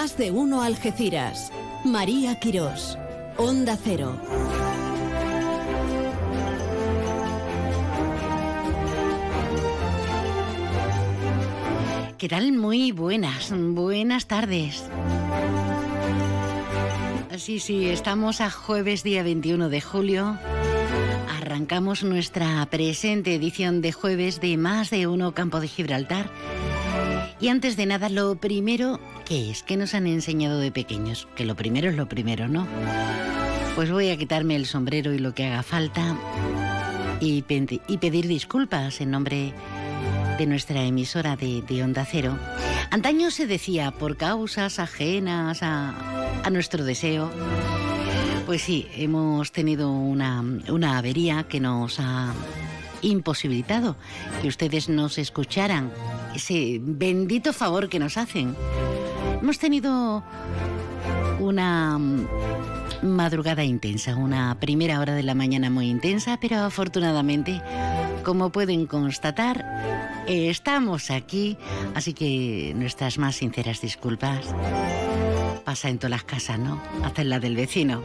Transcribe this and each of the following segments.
Más de uno Algeciras. María Quirós. Onda Cero. ¿Qué tal? Muy buenas, buenas tardes. Sí, sí, estamos a jueves día 21 de julio. Arrancamos nuestra presente edición de jueves de Más de Uno Campo de Gibraltar. Y antes de nada, lo primero, ¿qué es? ¿Qué nos han enseñado de pequeños? Que lo primero es lo primero, ¿no? Pues voy a quitarme el sombrero y lo que haga falta y, pedir disculpas en nombre de nuestra emisora de, Onda Cero. Antaño se decía, por causas ajenas a, a nuestro deseo, pues sí, hemos tenido una avería que nos ha imposibilitado que ustedes nos escucharan, ese bendito favor que nos hacen. Hemos tenido una madrugada intensa, una primera hora de la mañana muy intensa, pero afortunadamente, como pueden constatar, Estamos aquí, así que nuestras más sinceras disculpas. Pasa en todas las casas, ¿no? Hacen la del vecino.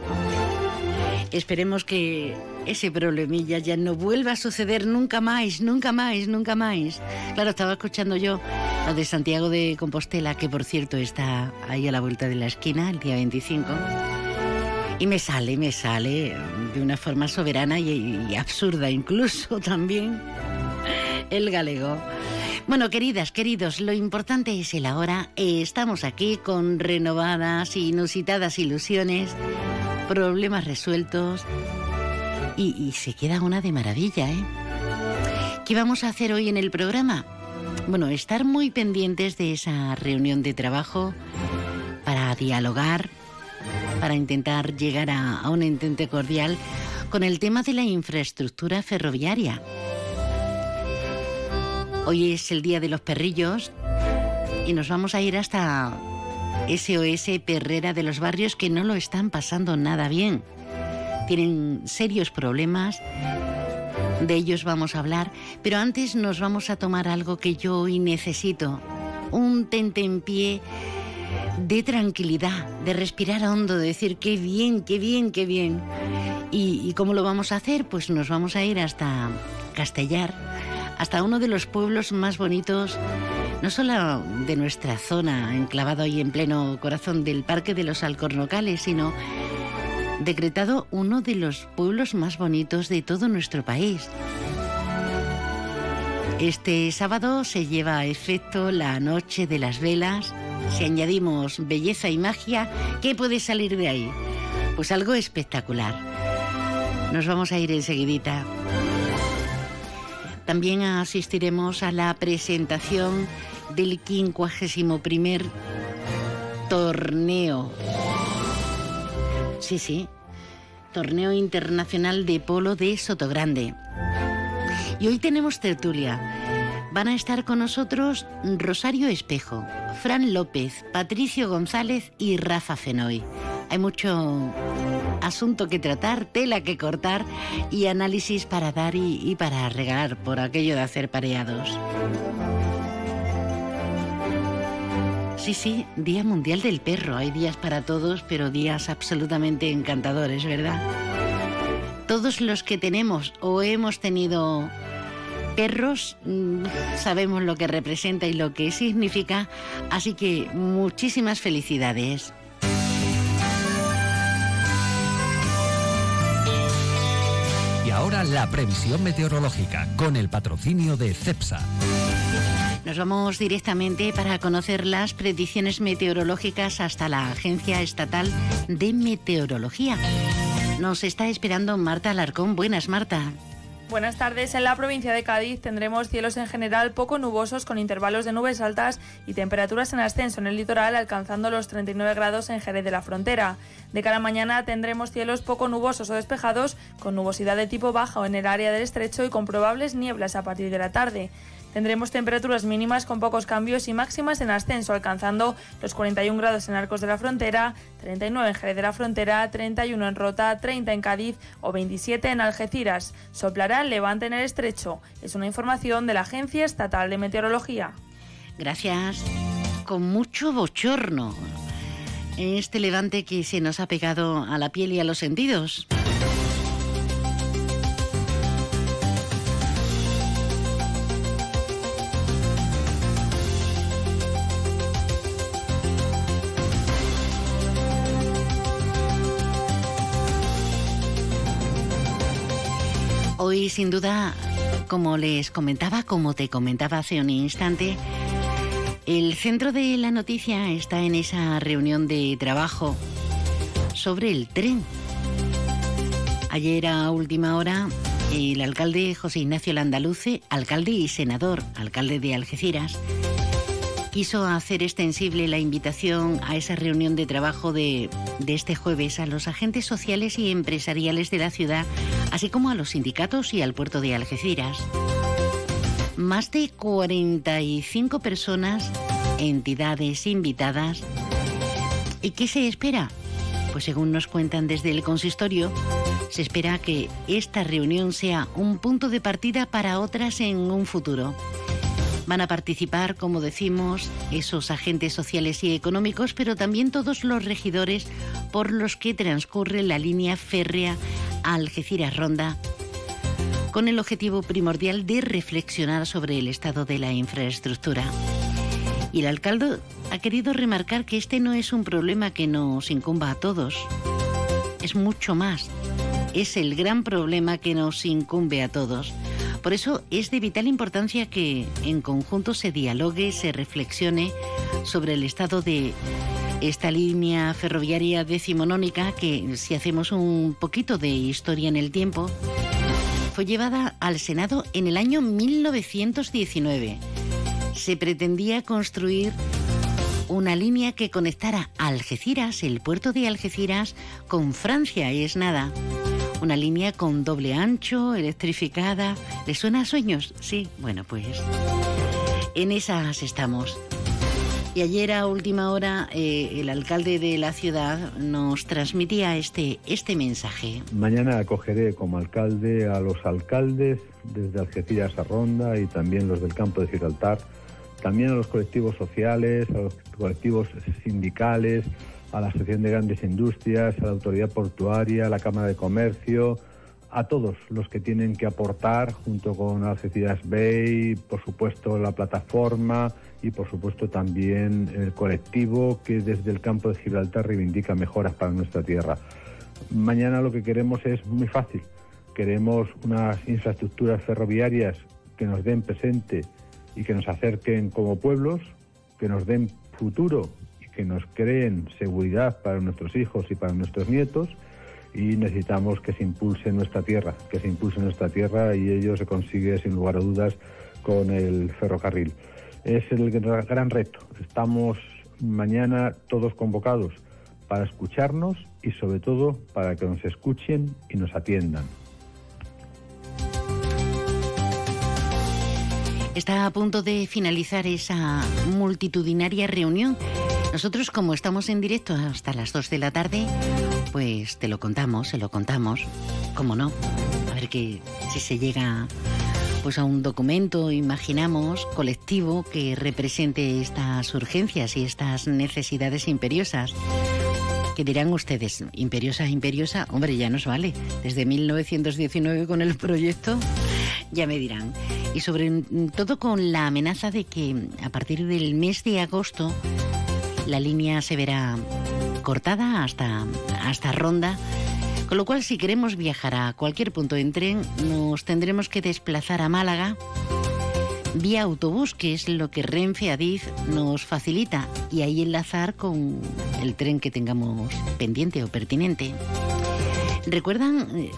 Esperemos que ese problemilla ya no vuelva a suceder nunca más, nunca más, nunca más. Claro, estaba escuchando yo la de Santiago de Compostela, que por cierto está ahí a la vuelta de la esquina, el día 25. Y me sale, me sale de una forma soberana y, absurda incluso también el galego. Bueno, queridas, queridos, lo importante es el ahora. Estamos aquí con renovadas, inusitadas ilusiones, problemas resueltos y, se queda una de maravilla, ¿eh? ¿Qué vamos a hacer hoy en el programa? Bueno, estar muy pendientes de esa reunión de trabajo para dialogar, para intentar llegar a, un entente cordial con el tema de la infraestructura ferroviaria. Hoy es el Día de los Perrillos y nos vamos a ir hasta SOS Perrera de los barrios que no lo están pasando nada bien. Tienen serios problemas, de ellos vamos a hablar, pero antes nos vamos a tomar algo que yo hoy necesito, un pie de tranquilidad, de respirar hondo, de decir qué bien, qué bien, qué bien. ¿Y, y cómo lo vamos a hacer? Pues nos vamos a ir hasta Castellar hasta uno de los pueblos más bonitos, no solo de nuestra zona, enclavado ahí en pleno corazón del Parque de los Alcornocales, sino decretado uno de los pueblos más bonitos de todo nuestro país. Este sábado se lleva a efecto la Noche de las Velas. Si añadimos belleza y magia, ¿qué puede salir de ahí? Pues algo espectacular. Nos vamos a ir enseguidita. También asistiremos a la presentación del 51 torneo. Sí, sí, torneo internacional de polo de Sotogrande. Y hoy tenemos tertulia. Van a estar con nosotros Rosario Espejo, Fran López, Patricio González y Rafa Fenoy. Hay mucho asunto que tratar, tela que cortar y análisis para dar y, para regalar por aquello de hacer pareados. Sí, sí, Día Mundial del Perro. Hay días para todos, pero días absolutamente encantadores, ¿verdad? Todos los que tenemos o hemos tenido perros mm, sabemos lo que representa y lo que significa, así que muchísimas felicidades. ahora la previsión meteorológica con el patrocinio de CEPSA. Nos vamos directamente para conocer las predicciones meteorológicas hasta la Agencia Estatal de Meteorología. Nos está esperando Marta Alarcón. Buenas, Marta. Buenas tardes. En la provincia de Cádiz tendremos cielos en general poco nubosos con intervalos de nubes altas y temperaturas en ascenso en el litoral alcanzando los 39 grados en Jerez de la Frontera. De cara a mañana tendremos cielos poco nubosos o despejados con nubosidad de tipo bajo en el área del estrecho y con probables nieblas a partir de la tarde. Tendremos temperaturas mínimas con pocos cambios y máximas en ascenso, alcanzando los 41 grados en Arcos de la Frontera, 39 en Jerez de la Frontera, 31 en Rota, 30 en Cádiz o 27 en Algeciras. Soplará levante en el estrecho. Es una información de la Agencia Estatal de Meteorología. Gracias. Con mucho bochorno. este levante que se nos ha pegado a la piel y a los sentidos. Hoy, sin duda, como les comentaba, como te comentaba hace un instante, el centro de la noticia está en esa reunión de trabajo sobre el tren. Ayer a última hora, el alcalde José Ignacio Landaluce, alcalde y senador, alcalde de Algeciras, quiso hacer extensible la invitación a esa reunión de trabajo de, este jueves a los agentes sociales y empresariales de la ciudad, así como a los sindicatos y al puerto de Algeciras más de 45 personas, entidades invitadas. ¿Y qué se espera? Pues según nos cuentan desde el consistorio, se espera que esta reunión sea un punto de partida para otras en un futuro. Van a participar, como decimos, esos agentes sociales y económicos, pero también todos los regidores por los que transcurre la línea férrea Algeciras-Ronda con el objetivo primordial de reflexionar sobre el estado de la infraestructura. Y el alcalde ha querido remarcar que este no es un problema que nos incumba a todos, es mucho más. Es el gran problema que nos incumbe a todos. Por eso es de vital importancia que en conjunto se dialogue, se reflexione sobre el estado de esta línea ferroviaria decimonónica que si hacemos un poquito de historia en el tiempo, fue llevada al Senado en el año 1919. Se pretendía construir una línea que conectara Algeciras, el puerto de Algeciras, con Francia, y es nada. Una línea con doble ancho, electrificada. ¿Le suena a sueños? Sí, bueno, pues en esas estamos. Y ayer a última hora eh, el alcalde de la ciudad nos transmitía este, este mensaje. Mañana acogeré como alcalde a los alcaldes desde Algeciras a Ronda y también los del campo de Gibraltar, también a los colectivos sociales, a los colectivos sindicales, a la Asociación de Grandes Industrias, a la Autoridad Portuaria, a la Cámara de Comercio, a todos los que tienen que aportar junto con Algeciras Bay, por supuesto la plataforma y por supuesto también el colectivo que desde el campo de Gibraltar reivindica mejoras para nuestra tierra. Mañana lo que queremos es muy fácil. Queremos unas infraestructuras ferroviarias que nos den presente y que nos acerquen como pueblos, que nos den futuro que nos creen seguridad para nuestros hijos y para nuestros nietos y necesitamos que se impulse nuestra tierra, que se impulse nuestra tierra y ello se consigue sin lugar a dudas con el ferrocarril es el gran reto. Estamos mañana todos convocados para escucharnos y sobre todo para que nos escuchen y nos atiendan. Está a punto de finalizar esa multitudinaria reunión. Nosotros, como estamos en directo hasta las 2 de la tarde, pues te lo contamos, se lo contamos. ¿Cómo no? A ver que si se llega pues a un documento, imaginamos, colectivo que represente estas urgencias y estas necesidades imperiosas. ¿Qué dirán ustedes? ¿Imperiosa, imperiosa? Hombre, ya nos vale. Desde 1919 con el proyecto, ya me dirán. Y sobre todo con la amenaza de que a partir del mes de agosto la línea se verá cortada hasta, hasta Ronda con lo cual, si queremos viajar a cualquier punto en tren, nos tendremos que desplazar a Málaga vía autobús, que es lo que Renfe Adif nos facilita, y ahí enlazar con el tren que tengamos pendiente o pertinente. ¿Recuerdan eh,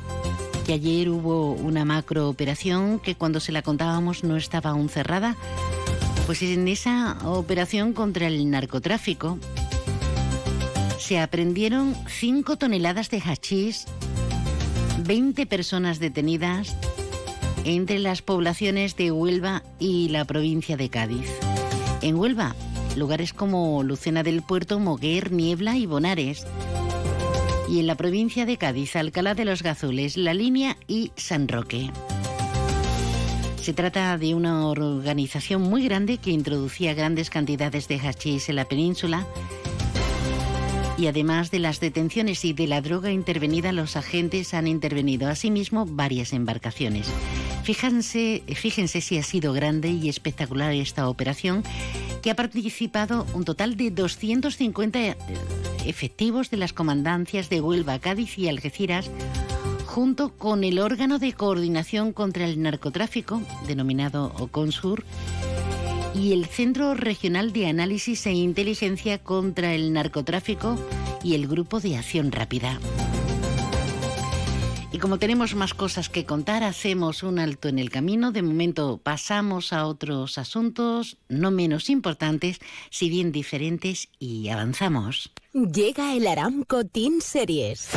que ayer hubo una macro operación que cuando se la contábamos no estaba aún cerrada? Pues en esa operación contra el narcotráfico se aprendieron 5 toneladas de hachís, 20 personas detenidas entre las poblaciones de Huelva y la provincia de Cádiz. En Huelva, lugares como Lucena del Puerto, Moguer, Niebla y Bonares. Y en la provincia de Cádiz, Alcalá de los Gazules, La Línea y San Roque. Se trata de una organización muy grande que introducía grandes cantidades de hachís en la península Y además de las detenciones y de la droga intervenida, los agentes han intervenido asimismo varias embarcaciones. Fíjense, fíjense si ha sido grande y espectacular esta operación, que ha participado un total de 250 eh, efectivos de las comandancias de Huelva, Cádiz y Algeciras, junto con el órgano de coordinación contra el narcotráfico, denominado OCONSUR, y el Centro Regional de Análisis e Inteligencia contra el Narcotráfico y el Grupo de Acción Rápida. Y como tenemos más cosas que contar, hacemos un alto en el camino. De momento pasamos a otros asuntos no menos importantes, si bien diferentes, y avanzamos. Llega el Aramco Team Series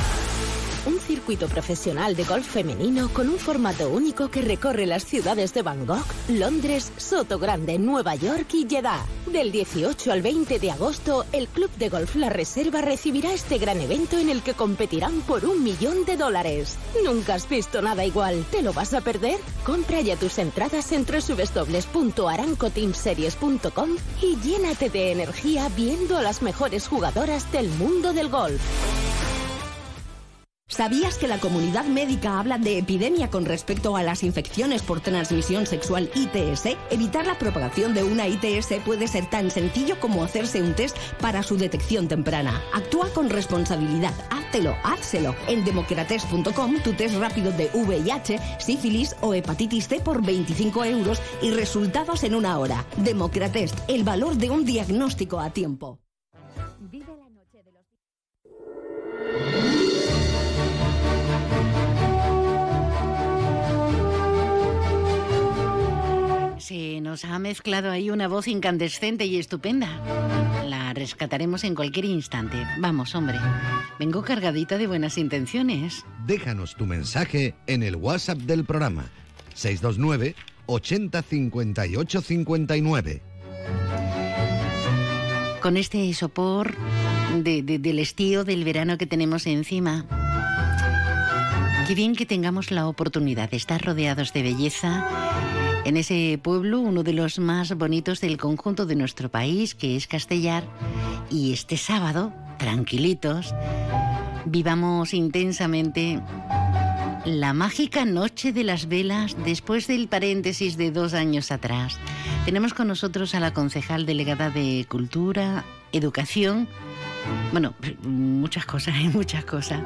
un circuito profesional de golf femenino con un formato único que recorre las ciudades de Bangkok, Londres, Soto Grande, Nueva York y Jeddah. Del 18 al 20 de agosto, el Club de Golf La Reserva recibirá este gran evento en el que competirán por un millón de dólares. Nunca has visto nada igual. ¿Te lo vas a perder? Compra ya tus entradas en www.arancoteamseries.com y llénate de energía viendo a las mejores jugadoras del mundo del golf. ¿Sabías que la comunidad médica habla de epidemia con respecto a las infecciones por transmisión sexual ITS? Evitar la propagación de una ITS puede ser tan sencillo como hacerse un test para su detección temprana. Actúa con responsabilidad. Háztelo, házselo. En democrates.com tu test rápido de VIH, sífilis o hepatitis C por 25 euros y resultados en una hora. Democratest, el valor de un diagnóstico a tiempo. Se nos ha mezclado ahí una voz incandescente y estupenda. La rescataremos en cualquier instante. Vamos, hombre. Vengo cargadita de buenas intenciones. Déjanos tu mensaje en el WhatsApp del programa. 629 80 58 59. Con este sopor del estío del verano que tenemos encima. Qué bien que tengamos la oportunidad de estar rodeados de belleza en ese pueblo, uno de los más bonitos del conjunto de nuestro país, que es Castellar, y este sábado, tranquilitos, vivamos intensamente la mágica noche de las velas después del paréntesis de dos años atrás. Tenemos con nosotros a la concejal delegada de Cultura, Educación, bueno, muchas cosas, hay muchas cosas.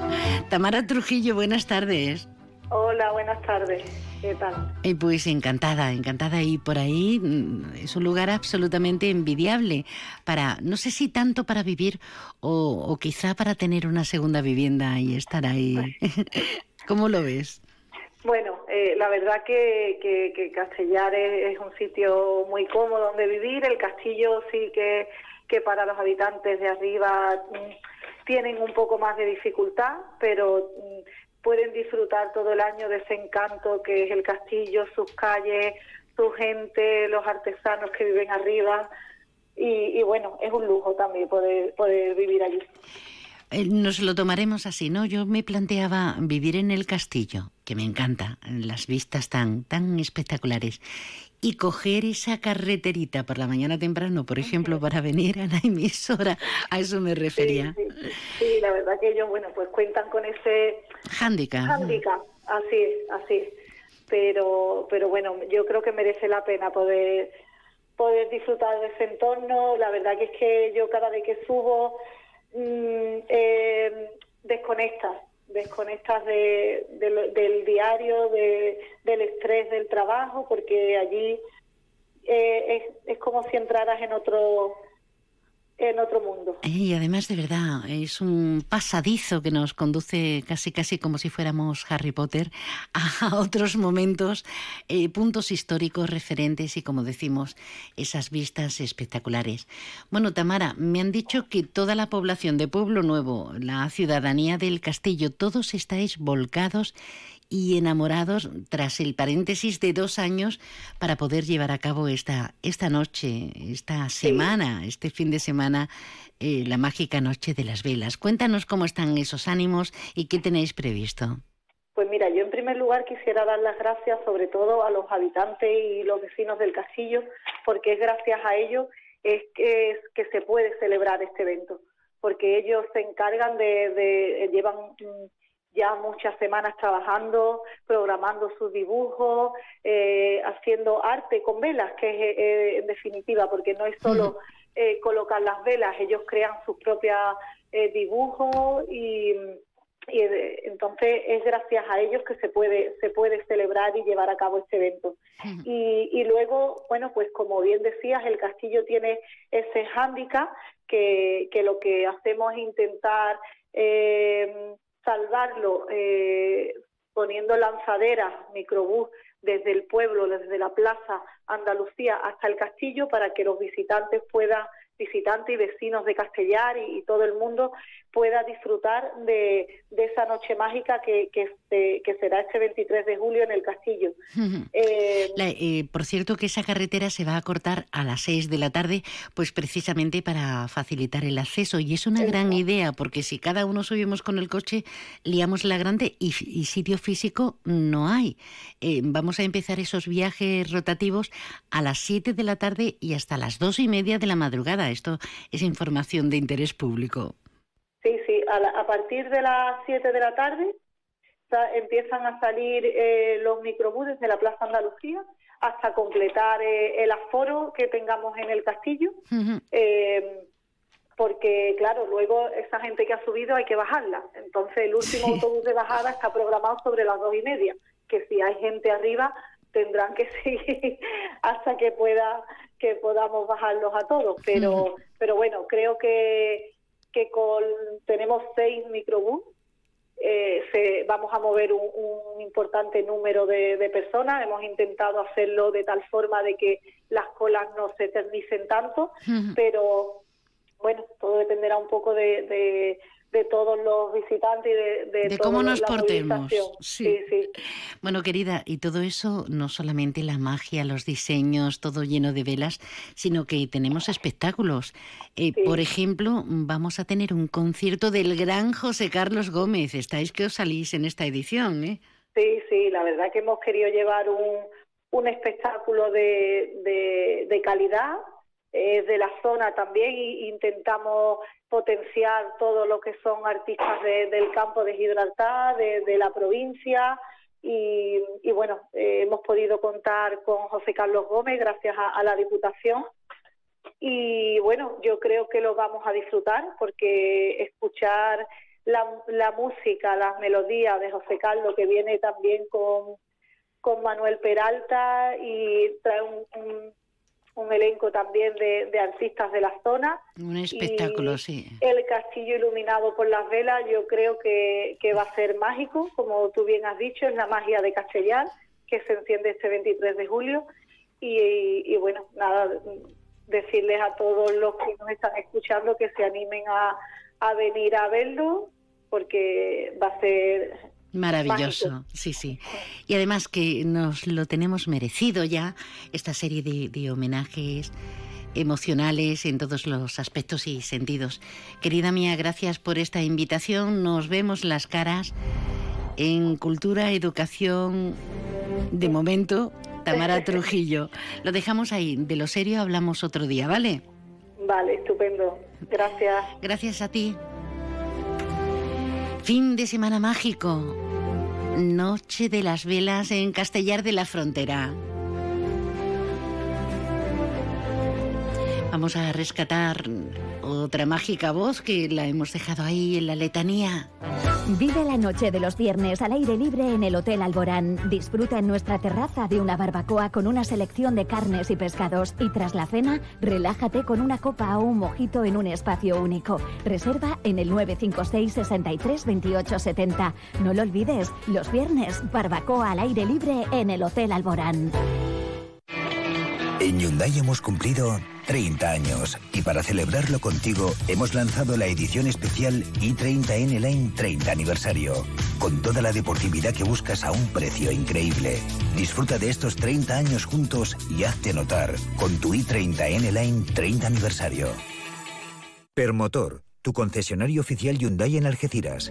Tamara Trujillo, buenas tardes. Hola, buenas tardes. ¿Qué tal? Eh, pues encantada, encantada. Y por ahí mm, es un lugar absolutamente envidiable para, no sé si tanto para vivir o, quizá para tener una segunda vivienda y estar ahí. ¿Cómo lo ves? Bueno, eh, la verdad que, que, Castellar es, un sitio muy cómodo donde vivir. El castillo sí que, que para los habitantes de arriba mm, tienen un poco más de dificultad, pero mm, pueden disfrutar todo el año de ese encanto que es el castillo, sus calles, su gente, los artesanos que viven arriba. Y, bueno, es un lujo también poder, poder vivir allí. Eh, nos lo tomaremos así, ¿no? Yo me planteaba vivir en el castillo, que me encanta, las vistas tan, tan espectaculares, y coger esa carreterita por la mañana temprano, por ejemplo, para venir a la emisora, a eso me refería. Sí, la verdad que ellos, bueno, pues cuentan con ese handicap. Handicap, así es, así es. Pero, pero bueno, yo creo que merece la pena poder poder disfrutar de ese entorno. La verdad que es que yo cada vez que subo mm, eh, desconectas, desconectas de, del diario, de, del estrés del trabajo, porque allí eh, es, es como si entraras en otro en otro mundo. Y además, de verdad, es un pasadizo que nos conduce casi casi como si fuéramos Harry Potter a otros momentos, eh, puntos históricos referentes y, como decimos, esas vistas espectaculares. Bueno, Tamara, me han dicho que toda la población de Pueblo Nuevo, la ciudadanía del castillo, todos estáis volcados y enamorados tras el paréntesis de dos años para poder llevar a cabo esta, esta noche, esta semana, este fin de semana, eh, la mágica noche de las velas. Cuéntanos cómo están esos ánimos y qué tenéis previsto. Pues mira, yo en primer lugar quisiera dar las gracias sobre todo a los habitantes y los vecinos del castillo, porque es gracias a ellos es que, es que se puede celebrar este evento porque ellos se encargan de, llevan mm, ya muchas semanas trabajando, programando sus dibujos, eh, haciendo arte con velas, que es eh, en definitiva, porque no es solo eh, colocar las velas, ellos crean sus propios dibujos y, y entonces es gracias a ellos que se puede se puede celebrar y llevar a cabo este evento. Y, y luego bueno pues como bien decías el castillo tiene ese hándicap que, que lo que hacemos es intentar eh, salvarlo eh, poniendo lanzaderas, microbús desde el pueblo, desde la plaza Andalucía hasta el castillo para que los visitantes puedan visitantes y vecinos de Castellar y, todo el mundo pueda disfrutar de, esa noche mágica que, que, que, será este 23 de julio en el castillo. Eh, eh, por cierto que esa carretera se va a cortar a las 6 de la tarde, pues precisamente para facilitar el acceso. Y es una gran idea, porque si cada uno subimos con el coche, liamos la grande y, sitio físico no hay. Eh, vamos a empezar esos viajes rotativos a las 7 de la tarde y hasta las 2 y media de la madrugada. Esto es información de interés público. Sí, sí, a, partir de las 7 de la tarde empiezan a salir eh, los microbuses de la Plaza Andalucía hasta completar eh, el aforo que tengamos en el castillo. Eh, porque, claro, luego esa gente que ha subido hay que bajarla. Entonces, el último autobús de bajada está programado sobre las dos y media, que si hay gente arriba tendrán que seguir hasta que pueda que podamos bajarlos a todos. Pero, pero bueno, creo que que con tenemos seis microbús eh, se, vamos a mover un, importante número de, personas. Hemos intentado hacerlo de tal forma de que las colas no se eternicen tanto, pero bueno, todo dependerá un poco de, de todos los visitantes y de, de, cómo nos portemos. Sí. Sí, Bueno, querida, y todo eso, no solamente la magia, los diseños, todo lleno de velas, sino que tenemos espectáculos. Eh, por ejemplo, vamos a tener un concierto del gran José Carlos Gómez. Estáis que os salís en esta edición, ¿eh? Sí, sí, la verdad que hemos querido llevar un, un espectáculo de, de calidad eh, de la zona también e intentamos potenciar todo lo que son artistas del campo de Gibraltar, de, la provincia. Y, bueno, eh, hemos podido contar con José Carlos Gómez gracias a, la Diputación. Y bueno, yo creo que lo vamos a disfrutar porque escuchar la, música, las melodías de José Carlos que viene también con, con Manuel Peralta y trae un un elenco también de, artistas de la zona. Un espectáculo, sí. El castillo iluminado por las velas yo creo que, va a ser mágico, como tú bien has dicho, es la magia de Castellar, que se enciende este 23 de julio. Y, bueno, nada, decirles a todos los que nos están escuchando que se animen a, a venir a verlo, porque va a ser Maravilloso, sí, sí. Y además que nos lo tenemos merecido ya, esta serie de, homenajes emocionales en todos los aspectos y sentidos. Querida mía, gracias por esta invitación. Nos vemos las caras en Cultura, Educación, de momento, Tamara Trujillo. Lo dejamos ahí, de lo serio hablamos otro día, ¿vale? Vale, estupendo. Gracias. Gracias a ti. Fin de semana mágico. Noche de las velas en Castellar de la Frontera. Vamos a rescatar otra mágica voz que la hemos dejado ahí en la letanía. Vive la noche de los viernes al aire libre en el Hotel Alborán. Disfruta en nuestra terraza de una barbacoa con una selección de carnes y pescados. Y tras la cena, relájate con una copa o un mojito en un espacio único. Reserva en el 956 63 28 70. No lo olvides, los viernes, barbacoa al aire libre en el Hotel Alborán. En Hyundai hemos cumplido 30 años y para celebrarlo contigo hemos lanzado la edición especial i30N Line 30 aniversario, con toda la deportividad que buscas a un precio increíble. Disfruta de estos 30 años juntos y hazte notar con tu i30N Line 30 aniversario. Permotor, tu concesionario oficial Hyundai en Algeciras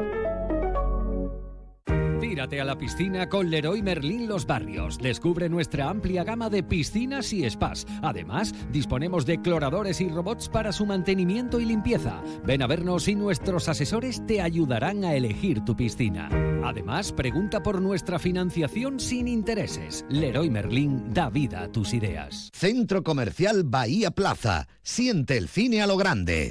A la piscina con Leroy Merlin Los Barrios. Descubre nuestra amplia gama de piscinas y spas. Además, disponemos de cloradores y robots para su mantenimiento y limpieza. Ven a vernos y nuestros asesores te ayudarán a elegir tu piscina. Además, pregunta por nuestra financiación sin intereses. Leroy Merlin da vida a tus ideas. Centro Comercial Bahía Plaza. Siente el cine a lo grande.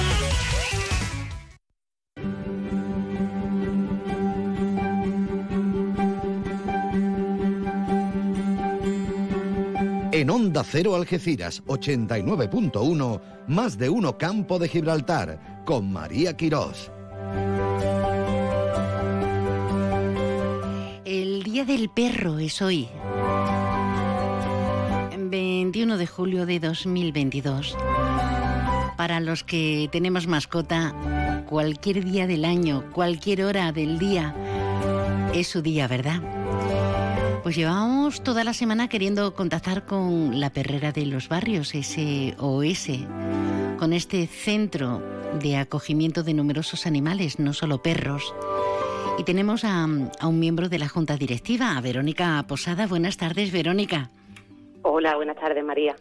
En Onda Cero Algeciras 89.1, más de uno Campo de Gibraltar, con María Quirós. El Día del Perro es hoy. 21 de julio de 2022. Para los que tenemos mascota, cualquier día del año, cualquier hora del día, es su día, ¿verdad? Pues llevamos toda la semana queriendo contactar con la perrera de los barrios, SOS, con este centro de acogimiento de numerosos animales, no solo perros. Y tenemos a, a un miembro de la Junta Directiva, a Verónica Posada. Buenas tardes, Verónica. Hola, buenas tardes, María.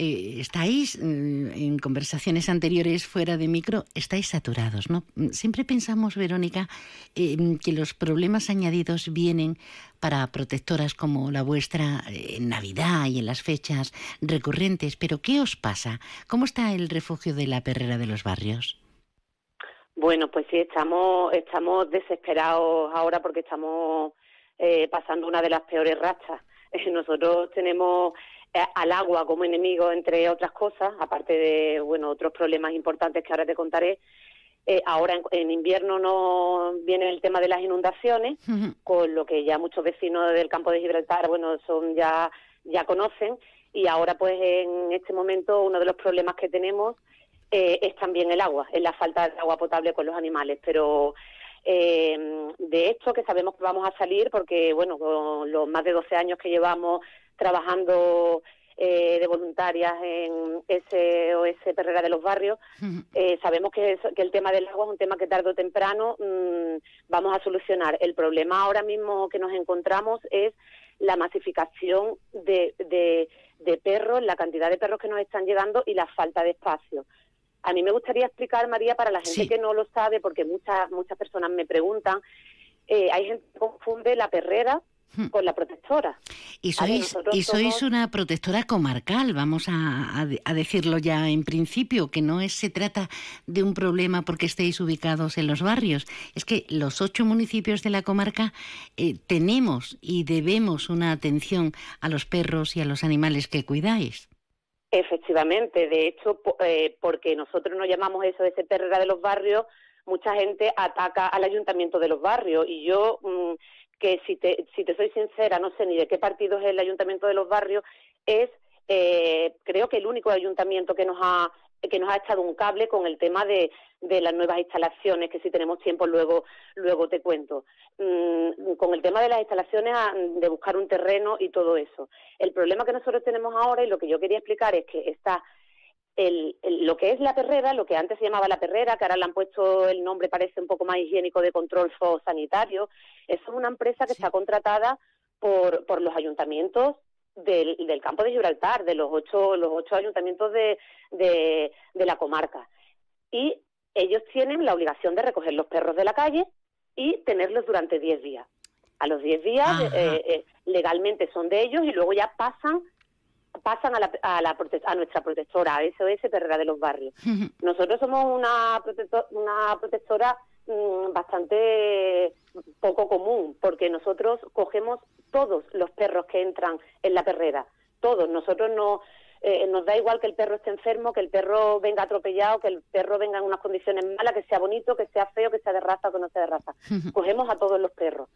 Eh, estáis mm, en conversaciones anteriores fuera de micro, estáis saturados, ¿no? Siempre pensamos, Verónica, eh, que los problemas añadidos vienen para protectoras como la vuestra en Navidad y en las fechas recurrentes, pero ¿qué os pasa? ¿Cómo está el refugio de la perrera de los barrios? Bueno, pues sí, estamos, estamos desesperados ahora porque estamos eh, pasando una de las peores rachas. Nosotros tenemos eh, al agua como enemigo, entre otras cosas, aparte de bueno otros problemas importantes que ahora te contaré. Eh, ahora en, invierno no viene el tema de las inundaciones, con lo que ya muchos vecinos del campo de Gibraltar, bueno, son ya ya conocen. Y ahora pues en este momento uno de los problemas que tenemos eh, es también el agua, es la falta de agua potable con los animales, pero de esto que sabemos que vamos a salir porque bueno con los más de 12 años que llevamos trabajando eh, de voluntarias en SOS Perrera de los Barrios. Eh, sabemos que, que, el tema del agua es un tema que tarde o temprano mm, vamos a solucionar. El problema ahora mismo que nos encontramos es la masificación de, de, perros, la cantidad de perros que nos están llegando y la falta de espacio. A mí me gustaría explicar, María, para la gente que no lo sabe, porque muchas muchas personas me preguntan, eh, hay gente que confunde la perrera Hmm. con la protectora. Y sois, y sois una protectora comarcal, vamos a, decirlo ya en principio, que no es, se trata de un problema porque estéis ubicados en los barrios. Es que los ocho municipios de la comarca eh, tenemos y debemos una atención a los perros y a los animales que cuidáis. Efectivamente, de hecho, eh, porque nosotros nos llamamos eso de perrera de los barrios, mucha gente ataca al ayuntamiento de los barrios. Y yo mm, que si te, si te soy sincera, no sé ni de qué partido es el Ayuntamiento de los Barrios, es eh, creo que el único ayuntamiento que nos ha que nos ha echado un cable con el tema de, de las nuevas instalaciones, que si tenemos tiempo luego, luego te cuento. Mm, con el tema de las instalaciones, ah, de buscar un terreno y todo eso. El problema que nosotros tenemos ahora y lo que yo quería explicar es que está el, lo que es la perrera, lo que antes se llamaba la perrera, que ahora le han puesto el nombre, parece un poco más higiénico, de control sanitario, es una empresa que está contratada por, por los ayuntamientos del, del, campo de Gibraltar, de los ocho, los ocho ayuntamientos de, de, la comarca. Y ellos tienen la obligación de recoger los perros de la calle y tenerlos durante diez días. A los diez días eh, eh, legalmente son de ellos y luego ya pasan pasan a, la, a, la a nuestra protectora, a SOS Perrera de los Barrios. Nosotros somos una, una protectora mm, bastante poco común, porque nosotros cogemos todos los perros que entran en la perrera, todos. Nosotros no eh, nos da igual que el perro esté enfermo, que el perro venga atropellado, que el perro venga en unas condiciones malas, que sea bonito, que sea feo, que sea de raza o que no sea de raza. Cogemos a todos los perros.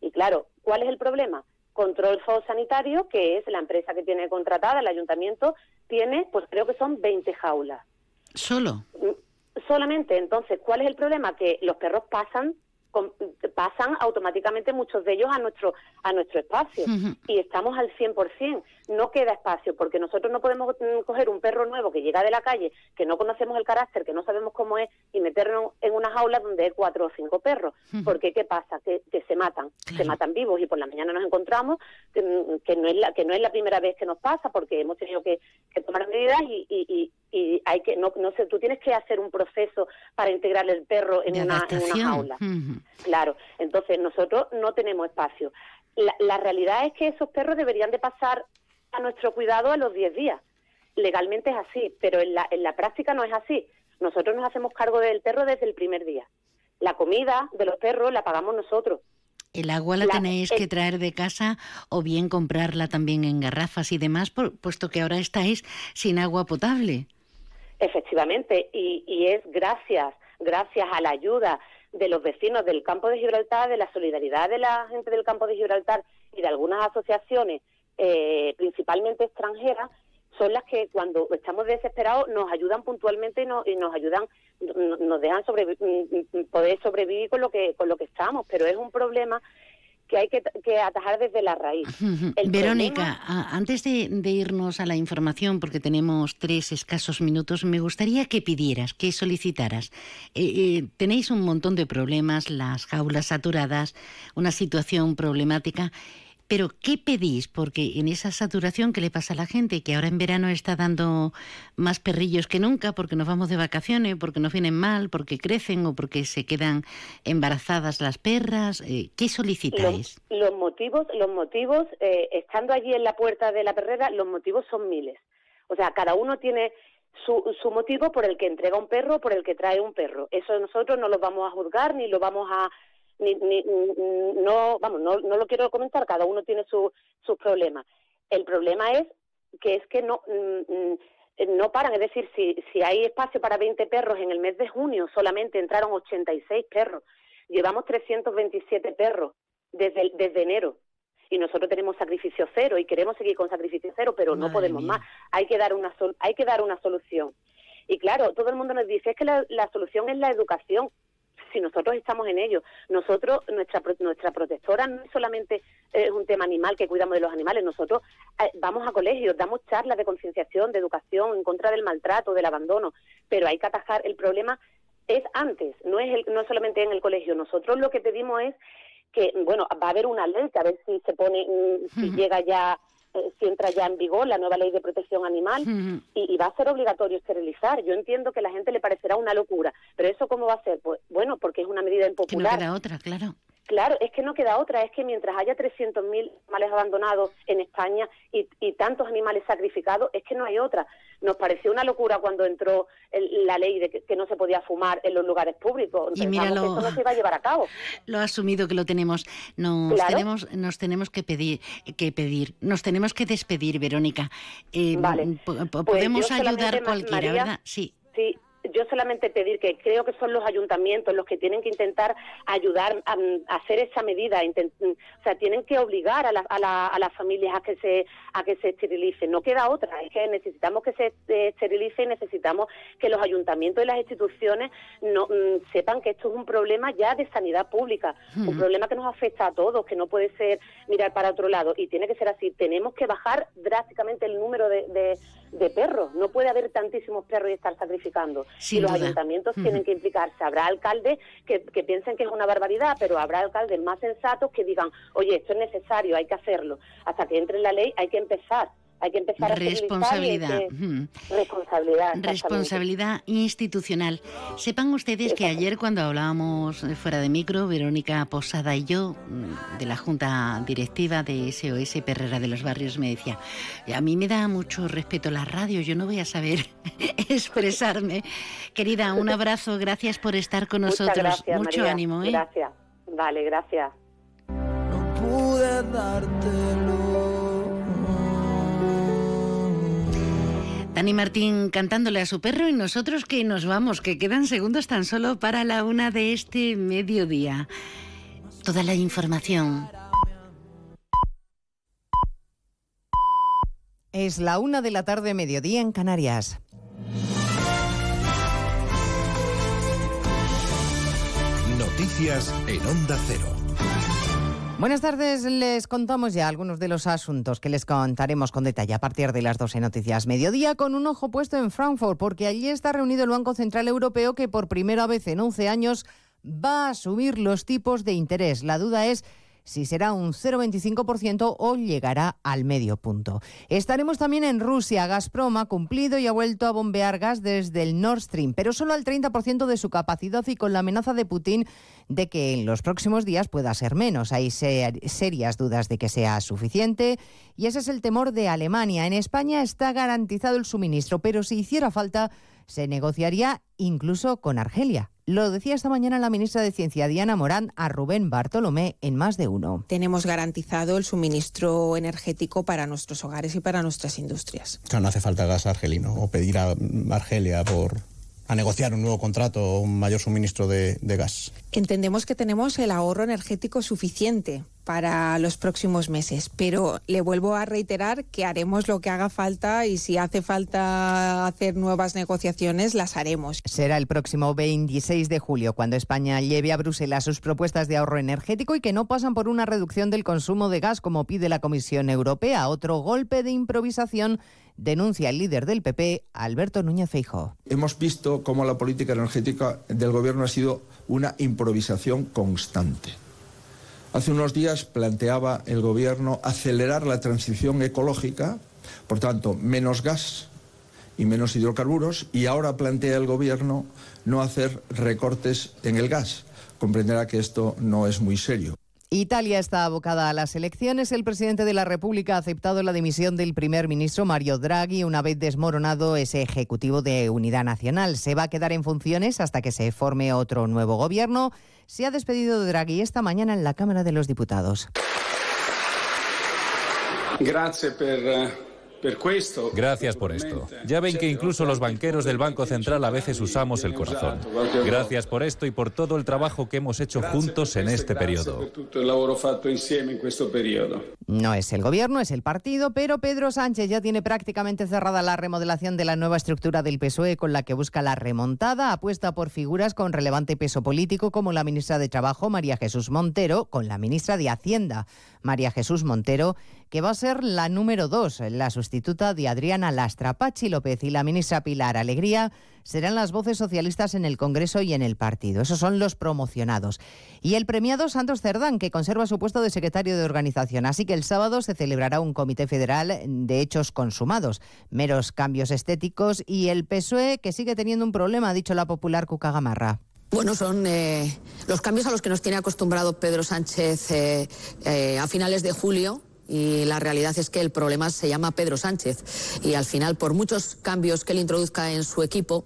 Y claro, ¿cuál es el problema? Control Sanitario, que es la empresa que tiene contratada, el ayuntamiento, tiene, pues creo que son 20 jaulas. ¿Solo? solamente. Entonces, ¿cuál es el problema? Que los perros pasan pasan automáticamente muchos de ellos a nuestro a nuestro espacio y estamos al 100%. No queda espacio porque nosotros no podemos mm, coger un perro nuevo que llega de la calle, que no conocemos el carácter, que no sabemos cómo es y meterlo en una jaula donde hay cuatro o cinco perros. Porque ¿qué pasa? Que, se matan, se matan vivos y por la mañana nos encontramos que, mm, no es la que no es la primera vez que nos pasa porque hemos tenido que, tomar medidas y, y, y, hay que no no sé, tú tienes que hacer un proceso para integrar el perro en, una, en una jaula. Claro, entonces nosotros no tenemos espacio. La, realidad es que esos perros deberían de pasar a nuestro cuidado a los 10 días. Legalmente es así, pero en la, en la práctica no es así. Nosotros nos hacemos cargo del perro desde el primer día. La comida de los perros la pagamos nosotros. El agua la, tenéis que traer de casa o bien comprarla también en garrafas y demás, puesto que ahora estáis sin agua potable. Efectivamente, y, y es gracias, gracias a la ayuda de los vecinos del campo de Gibraltar, de la solidaridad de la gente del campo de Gibraltar y de algunas asociaciones, eh, principalmente extranjeras, son las que cuando estamos desesperados nos ayudan puntualmente y, y nos ayudan, nos dejan mm, mm, poder sobrevivir con lo que con lo que estamos, pero es un problema que hay que, atajar desde la raíz. Verónica, antes de, irnos a la información, porque tenemos tres escasos minutos, me gustaría que pidieras, que solicitaras. Eh, eh, tenéis un montón de problemas, las jaulas saturadas, una situación problemática. Pero, ¿qué pedís? Porque en esa saturación que le pasa a la gente, que ahora en verano está dando más perrillos que nunca, porque nos vamos de vacaciones, porque nos vienen mal, porque crecen o porque se quedan embarazadas las perras, eh, ¿qué solicitáis? Los, motivos, los motivos, eh, estando allí en la puerta de la perrera, los motivos son miles. O sea, cada uno tiene su, su, motivo por el que entrega un perro, por el que trae un perro. Eso nosotros no lo vamos a juzgar ni lo vamos a, ni, ni, no, vamos, no, no lo quiero comentar, cada uno tiene su, sus problemas. El problema es que es que no, mm, mm, no paran, es decir, si, si hay espacio para 20 perros, en el mes de junio solamente entraron 86 perros, llevamos 327 perros desde, desde enero y nosotros tenemos sacrificio cero y queremos seguir con sacrificio cero, pero no podemos más. Hay que dar una hay que dar una solución. Y claro, todo el mundo nos dice es que la, la solución es la educación si nosotros estamos en ello. Nosotros, nuestra, nuestra protectora no es solamente es un tema animal que cuidamos de los animales, nosotros eh, vamos a colegios, damos charlas de concienciación, de educación en contra del maltrato, del abandono, pero hay que atajar el problema es antes, no es el, no solamente en el colegio. Nosotros lo que pedimos es que, bueno, va a haber una ley que a ver si se pone, mm, si llega ya eh, si entra ya en vigor la nueva ley de protección animal y, va a ser obligatorio esterilizar. Yo entiendo que a la gente le parecerá una locura, pero ¿eso cómo va a ser? Pues bueno, porque es una medida impopular. Que no queda otra, claro. Claro, es que no queda otra, es que mientras haya 300.000 animales abandonados en España y, tantos animales sacrificados, es que no hay otra. Nos pareció una locura cuando entró la ley de que, no se podía fumar en los lugares públicos. Y mira, lo, que eso no se iba a llevar a cabo. Lo ha asumido que lo tenemos. Nos tenemos, nos tenemos que pedir, que pedir, nos tenemos que despedir, Verónica. Eh, pues podemos ayudar cualquiera, ¿verdad? Sí. Sí, yo solamente pedir que creo que son los ayuntamientos los que tienen que intentar ayudar a, hacer esa medida, o sea, tienen que obligar a, a, las familias a que se a que se esterilicen. No queda otra, es que necesitamos que se esterilice y necesitamos que los ayuntamientos y las instituciones no mm, sepan que esto es un problema ya de sanidad pública, un problema que nos afecta a todos, que no puede ser mirar para otro lado y tiene que ser así. Tenemos que bajar drásticamente el número de de perros. No puede haber tantísimos perros y estar sacrificando. y los ayuntamientos tienen que implicarse. Habrá alcaldes que, que, piensen que es una barbaridad, pero habrá alcaldes más sensatos que digan, oye, esto es necesario, hay que hacerlo. Hasta que entre en la ley hay que empezar hay que empezar a responsabilidad responsabilidad responsabilidad institucional. Sepan ustedes que ayer cuando hablábamos fuera de micro Verónica Posada y yo de la junta directiva de SOS Perrera de los Barrios me decía a mí me da mucho respeto la radio yo no voy a saber expresarme querida un abrazo gracias por estar con nosotros. mucho ánimo ¿eh? gracias. Vale gracias. No pude dártelo Dani Martín cantándole a su perro y nosotros que nos vamos, que quedan segundos tan solo para la una de este mediodía. Toda la información. Es la una de la tarde, mediodía en Canarias. Noticias en Onda Cero. Buenas tardes, les contamos ya algunos de los asuntos que les contaremos con detalle a partir de las 12 noticias mediodía con un ojo puesto en Frankfurt porque allí está reunido el Banco Central Europeo que por primera vez en 11 años va a subir los tipos de interés. La duda es si será un 0,25% o llegará al medio punto. Estaremos también en Rusia. Gazprom ha cumplido y ha vuelto a bombear gas desde el Nord Stream, pero solo al 30% de su capacidad y con la amenaza de Putin de que en los próximos días pueda ser menos. Hay serias dudas de que sea suficiente y ese es el temor de Alemania. En España está garantizado el suministro, pero si hiciera falta se negociaría incluso con Argelia. Lo decía esta mañana la ministra de Ciencia, Diana Morán, a Rubén Bartolomé en más de uno. Tenemos garantizado el suministro energético para nuestros hogares y para nuestras industrias. O sea, no hace falta gas argelino o pedir a Argelia por a negociar un nuevo contrato o un mayor suministro de, gas? Entendemos que tenemos el ahorro energético suficiente para los próximos meses, pero le vuelvo a reiterar que haremos lo que haga falta y si hace falta hacer nuevas negociaciones, las haremos. Será el próximo 26 de julio cuando España lleve a Bruselas sus propuestas de ahorro energético y que no pasan por una reducción del consumo de gas como pide la Comisión Europea. Otro golpe de improvisación denuncia el líder del PP, Alberto Núñez Feijóo. Hemos visto cómo la política energética del Gobierno ha sido una improvisación constante. Hace unos días planteaba el Gobierno acelerar la transición ecológica, por tanto, menos gas y menos hidrocarburos, y ahora plantea el Gobierno no hacer recortes en el gas. Comprenderá que esto no es muy serio. Italia está abocada a las elecciones. El presidente de la República ha aceptado la dimisión del primer ministro Mario Draghi una vez desmoronado ese Ejecutivo de Unidad Nacional. Se va a quedar en funciones hasta que se forme otro nuevo gobierno. Se ha despedido de Draghi esta mañana en la Cámara de los Diputados. Gracias por esto. Ya ven que incluso los banqueros del Banco Central a veces usamos el corazón. Gracias por esto y por todo el trabajo que hemos hecho juntos en este periodo. No es el gobierno, es el partido, pero Pedro Sánchez ya tiene prácticamente cerrada la remodelación de la nueva estructura del PSOE con la que busca la remontada. Apuesta por figuras con relevante peso político como la ministra de Trabajo, María Jesús Montero, con la ministra de Hacienda, María Jesús Montero, que va a ser la número dos, la sustituta de Adriana Lastra. Pachi López y la ministra Pilar Alegría serán las voces socialistas en el Congreso y en el partido. Esos son los promocionados. Y el premiado Santos Cerdán, que conserva su puesto de secretario de organización. Así que el sábado se celebrará un comité federal de hechos consumados, meros cambios estéticos y el PSOE que sigue teniendo un problema, ha dicho la popular Cuca Gamarra. Bueno, son eh, los cambios a los que nos tiene acostumbrado Pedro Sánchez eh, eh, a finales de julio y la realidad es que el problema se llama Pedro Sánchez y al final por muchos cambios que él introduzca en su equipo,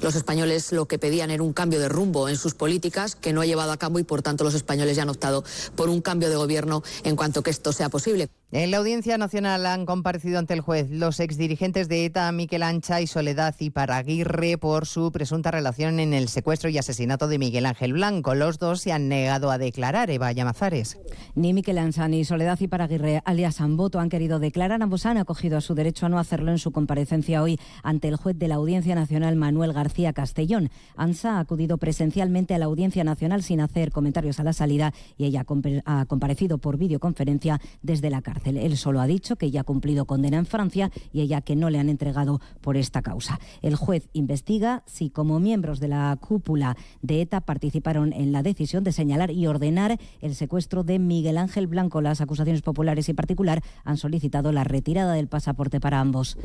los españoles lo que pedían era un cambio de rumbo en sus políticas que no ha llevado a cabo y por tanto los españoles ya han optado por un cambio de gobierno en cuanto que esto sea posible. En la Audiencia Nacional han comparecido ante el juez los exdirigentes de ETA, Miquel Ancha y Soledad Iparaguirre, por su presunta relación en el secuestro y asesinato de Miguel Ángel Blanco. Los dos se han negado a declarar, Eva Llamazares. Ni Miquel Ancha ni Soledad Iparaguirre, alias Amboto, han querido declarar. Ambos han acogido a su derecho a no hacerlo en su comparecencia hoy ante el juez de la Audiencia Nacional, Manuel García Castellón. Ansa ha acudido presencialmente a la Audiencia Nacional sin hacer comentarios a la salida y ella ha comparecido por videoconferencia desde la cárcel. Él solo ha dicho que ya ha cumplido condena en Francia y ella que no le han entregado por esta causa. El juez investiga si como miembros de la cúpula de ETA participaron en la decisión de señalar y ordenar el secuestro de Miguel Ángel Blanco. Las acusaciones populares y particular han solicitado la retirada del pasaporte para ambos.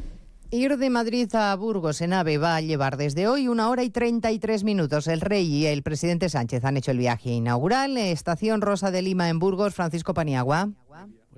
Ir de Madrid a Burgos en AVE va a llevar desde hoy una hora y 33 minutos. El rey y el presidente Sánchez han hecho el viaje inaugural. Estación Rosa de Lima en Burgos, Francisco Paniagua.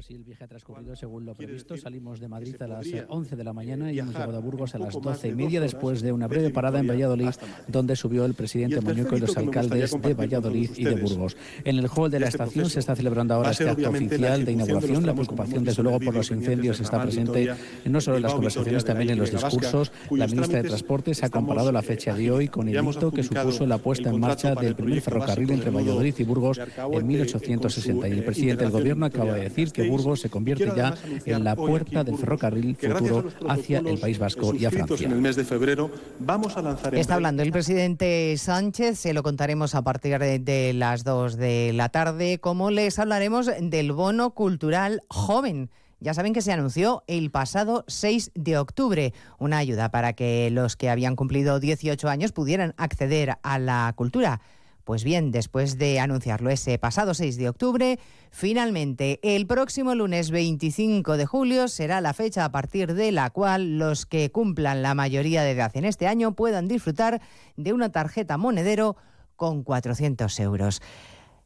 Pues sí, el viaje ha transcurrido según lo previsto. Salimos de Madrid a las 11 de la mañana y hemos llegado a Burgos a las 12 y media después de una breve parada en Valladolid, donde subió el presidente Muñoz y los alcaldes de Valladolid y de Burgos. En el hall de la estación se está celebrando ahora este acto oficial de inauguración. La preocupación, desde luego, por los incendios está presente no solo en las conversaciones, también en los discursos. La ministra de Transportes ha comparado la fecha de hoy con el hito que supuso la puesta en marcha del primer ferrocarril entre Valladolid y Burgos en 1860. Y el presidente del gobierno acaba de decir que Burgos se convierte ya en la puerta del ferrocarril futuro hacia el País Vasco y a Francia. En el mes de febrero vamos a lanzar Está hablando el presidente Sánchez, se lo contaremos a partir de, de las 2 de la tarde, como les hablaremos del bono cultural joven ya saben que se anunció el pasado 6 de octubre una ayuda para que los que habían cumplido 18 años pudieran acceder a la cultura. Pues bien, después de anunciarlo ese pasado 6 de octubre, finalmente el próximo lunes 25 de julio será la fecha a partir de la cual los que cumplan la mayoría de edad en este año puedan disfrutar de una tarjeta monedero con 400 euros.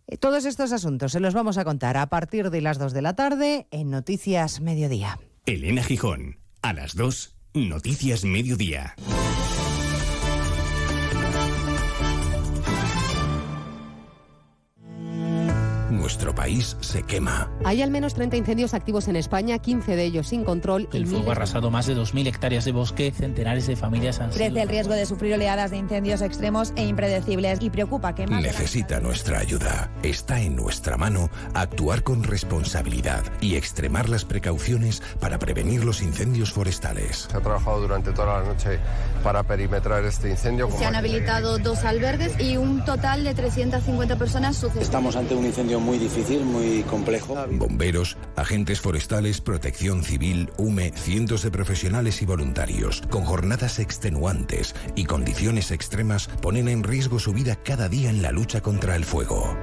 Eh, todos estos asuntos se los vamos a contar a partir de las 2 de la tarde en Noticias Mediodía. Elena Gijón, a las 2, Noticias Mediodía. Nuestro país se quema. Hay al menos 30 incendios activos en España, 15 de ellos sin control. El fuego ha arrasado más de 2.000 hectáreas de bosque, centenares de familias han Crece el riesgo de sufrir oleadas de incendios extremos e impredecibles y preocupa que más Necesita nuestra ayuda. Está en nuestra mano actuar con responsabilidad y extremar las precauciones para prevenir los incendios forestales. Se ha trabajado durante toda la noche para perimetrar este incendio. Se han habilitado dos albergues y un total de 350 personas Estamos ante un incendio muy difícil, muy complejo. Bomberos, agentes forestales, protección civil, UME, cientos de profesionales y voluntarios, con jornadas extenuantes y condiciones extremas, ponen en riesgo su vida cada día en la lucha contra el fuego.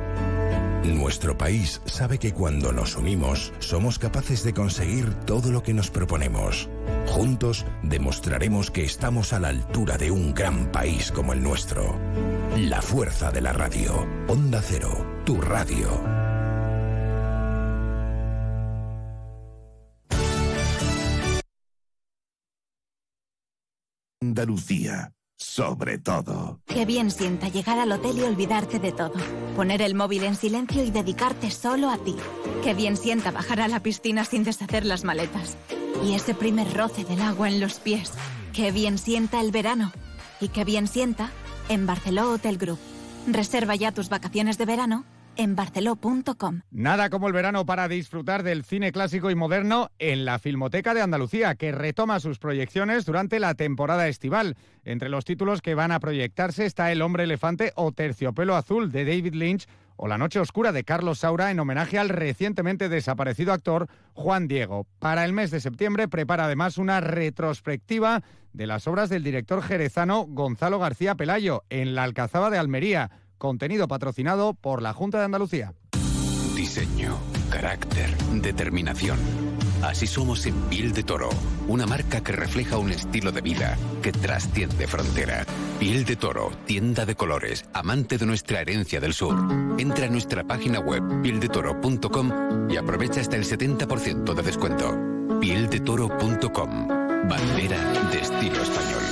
Nuestro país sabe que cuando nos unimos somos capaces de conseguir todo lo que nos proponemos. Juntos demostraremos que estamos a la altura de un gran país como el nuestro. La fuerza de la radio. Onda Cero, tu radio. Andalucía, sobre todo. Qué bien sienta llegar al hotel y olvidarte de todo. Poner el móvil en silencio y dedicarte solo a ti. Qué bien sienta bajar a la piscina sin deshacer las maletas. Y ese primer roce del agua en los pies. Qué bien sienta el verano. Y qué bien sienta en Barceló Hotel Group. Reserva ya tus vacaciones de verano en barceló.com. Nada como el verano para disfrutar del cine clásico y moderno en la Filmoteca de Andalucía, que retoma sus proyecciones durante la temporada estival. Entre los títulos que van a proyectarse está El hombre elefante o Terciopelo azul de David Lynch o La noche oscura de Carlos Saura en homenaje al recientemente desaparecido actor Juan Diego. Para el mes de septiembre prepara además una retrospectiva de las obras del director jerezano Gonzalo García Pelayo en la Alcazaba de Almería Contenido patrocinado por la Junta de Andalucía. Diseño, carácter, determinación. Así somos en Piel de Toro, una marca que refleja un estilo de vida que trasciende frontera. Piel de Toro, tienda de colores, amante de nuestra herencia del sur. Entra a nuestra página web pieldetoro.com y aprovecha hasta el 70% de descuento. Pieldetoro.com, bandera de estilo español.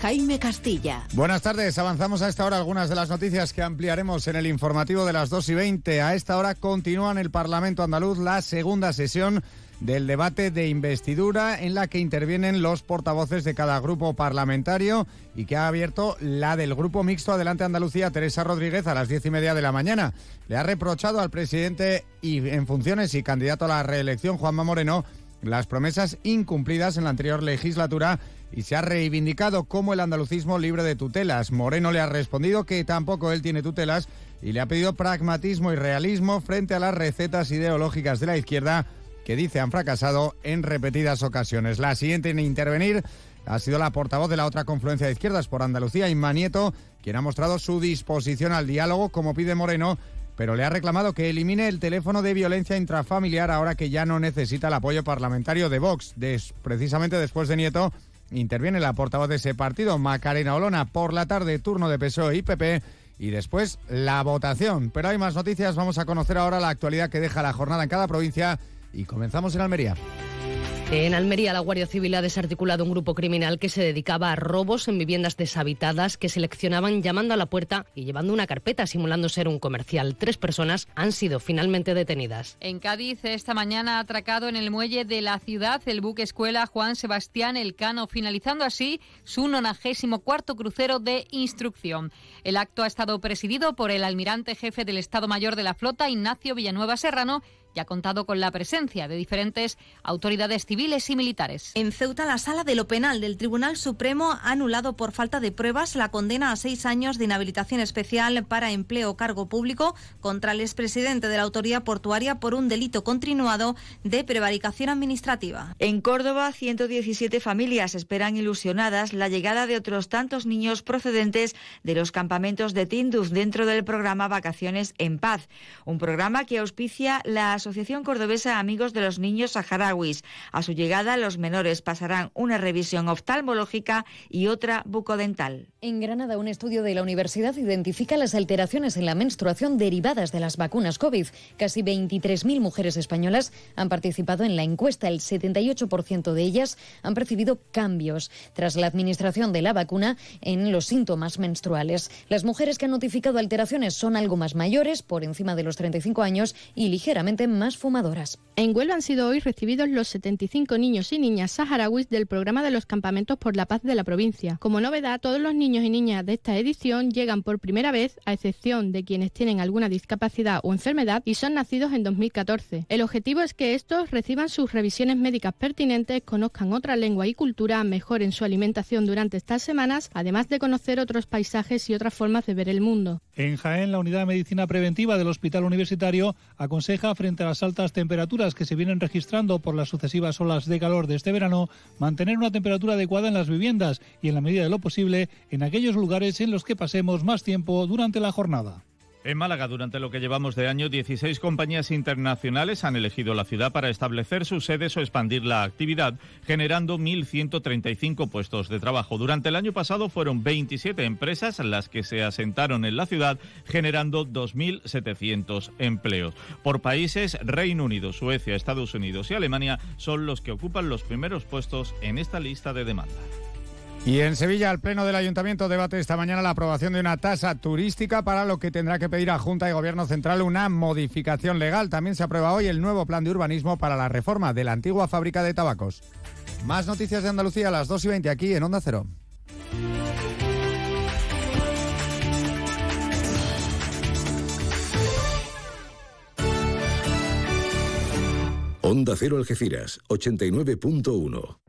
Jaime Castilla. Buenas tardes. Avanzamos a esta hora algunas de las noticias que ampliaremos en el informativo de las 2 y 20. A esta hora continúa en el Parlamento andaluz la segunda sesión del debate de investidura en la que intervienen los portavoces de cada grupo parlamentario y que ha abierto la del Grupo Mixto Adelante Andalucía, Teresa Rodríguez, a las diez y media de la mañana. Le ha reprochado al presidente y en funciones y candidato a la reelección, Juanma Moreno, las promesas incumplidas en la anterior legislatura y se ha reivindicado como el andalucismo libre de tutelas. Moreno le ha respondido que tampoco él tiene tutelas y le ha pedido pragmatismo y realismo frente a las recetas ideológicas de la izquierda que dice han fracasado en repetidas ocasiones. La siguiente en intervenir ha sido la portavoz de la otra confluencia de izquierdas por Andalucía, Inma Nieto, quien ha mostrado su disposición al diálogo, como pide Moreno, pero le ha reclamado que elimine el teléfono de violencia intrafamiliar ahora que ya no necesita el apoyo parlamentario de Vox. precisamente después de Nieto interviene la portavoz de ese partido, Macarena Olona, por la tarde, turno de PSOE y PP. Y después la votación. Pero hay más noticias. Vamos a conocer ahora la actualidad que deja la jornada en cada provincia y comenzamos en Almería. En Almería, la Guardia Civil ha desarticulado un grupo criminal que se dedicaba a robos en viviendas deshabitadas que seleccionaban llamando a la puerta y llevando una carpeta simulando ser un comercial. Tres personas han sido finalmente detenidas. En Cádiz, esta mañana ha atracado en el muelle de la ciudad el buque escuela Juan Sebastián Elcano, finalizando así su 94 crucero de instrucción. El acto ha estado presidido por el almirante jefe del Estado Mayor de la Flota, Ignacio Villanueva Serrano, y ha contado con la presencia de diferentes autoridades civiles y militares. En Ceuta, la sala de lo penal del Tribunal Supremo ha anulado por falta de pruebas la condena a seis años de inhabilitación especial para empleo o cargo público contra el expresidente de la autoridad portuaria por un delito continuado de prevaricación administrativa. En Córdoba, 117 familias esperan ilusionadas la llegada de otros tantos niños procedentes de los campamentos de Tinduf dentro del programa Vacaciones en Paz, un programa que auspicia la Asociación Cordobesa Amigos de los Niños Saharauis. A su llegada, los menores pasarán una revisión oftalmológica y otra bucodental. En Granada, un estudio de la universidad identifica las alteraciones en la menstruación derivadas de las vacunas COVID. Casi 23.000 mujeres españolas han participado en la encuesta. El 78% de ellas han percibido cambios tras la administración de la vacuna en los síntomas menstruales. Las mujeres que han notificado alteraciones son algo más mayores, por encima de los 35 años y ligeramente más fumadoras. En Huelva han sido hoy recibidos los 75 niños y niñas saharauis del programa de los campamentos por la paz de la provincia. Como novedad, todos los niños y niñas de esta edición llegan por primera vez, a excepción de quienes tienen alguna discapacidad o enfermedad y son nacidos en 2014. El objetivo es que estos reciban sus revisiones médicas pertinentes, conozcan otra lengua y cultura, mejoren su alimentación durante estas semanas, además de conocer otros paisajes y otras formas de ver el mundo. En Jaén, la unidad de medicina preventiva del Hospital Universitario aconseja frente frente a las altas temperaturas que se vienen registrando por las sucesivas olas de calor de este verano, mantener una temperatura adecuada en las viviendas y en la medida de lo posible en aquellos lugares en los que pasemos más tiempo durante la jornada. En Málaga, durante lo que llevamos de año, 16 compañías internacionales han elegido la ciudad para establecer sus sedes o expandir la actividad, generando 1.135 puestos de trabajo. Durante el año pasado fueron 27 empresas las que se asentaron en la ciudad, generando 2.700 empleos. Por países, Reino Unido, Suecia, Estados Unidos y Alemania son los que ocupan los primeros puestos en esta lista de demanda. Y en Sevilla, el Pleno del Ayuntamiento debate esta mañana la aprobación de una tasa turística para lo que tendrá que pedir a Junta y Gobierno Central una modificación legal. También se aprueba hoy el nuevo plan de urbanismo para la reforma de la antigua fábrica de tabacos. Más noticias de Andalucía a las 2 y 20 aquí en Onda Cero. Onda Cero Algeciras, 89.1.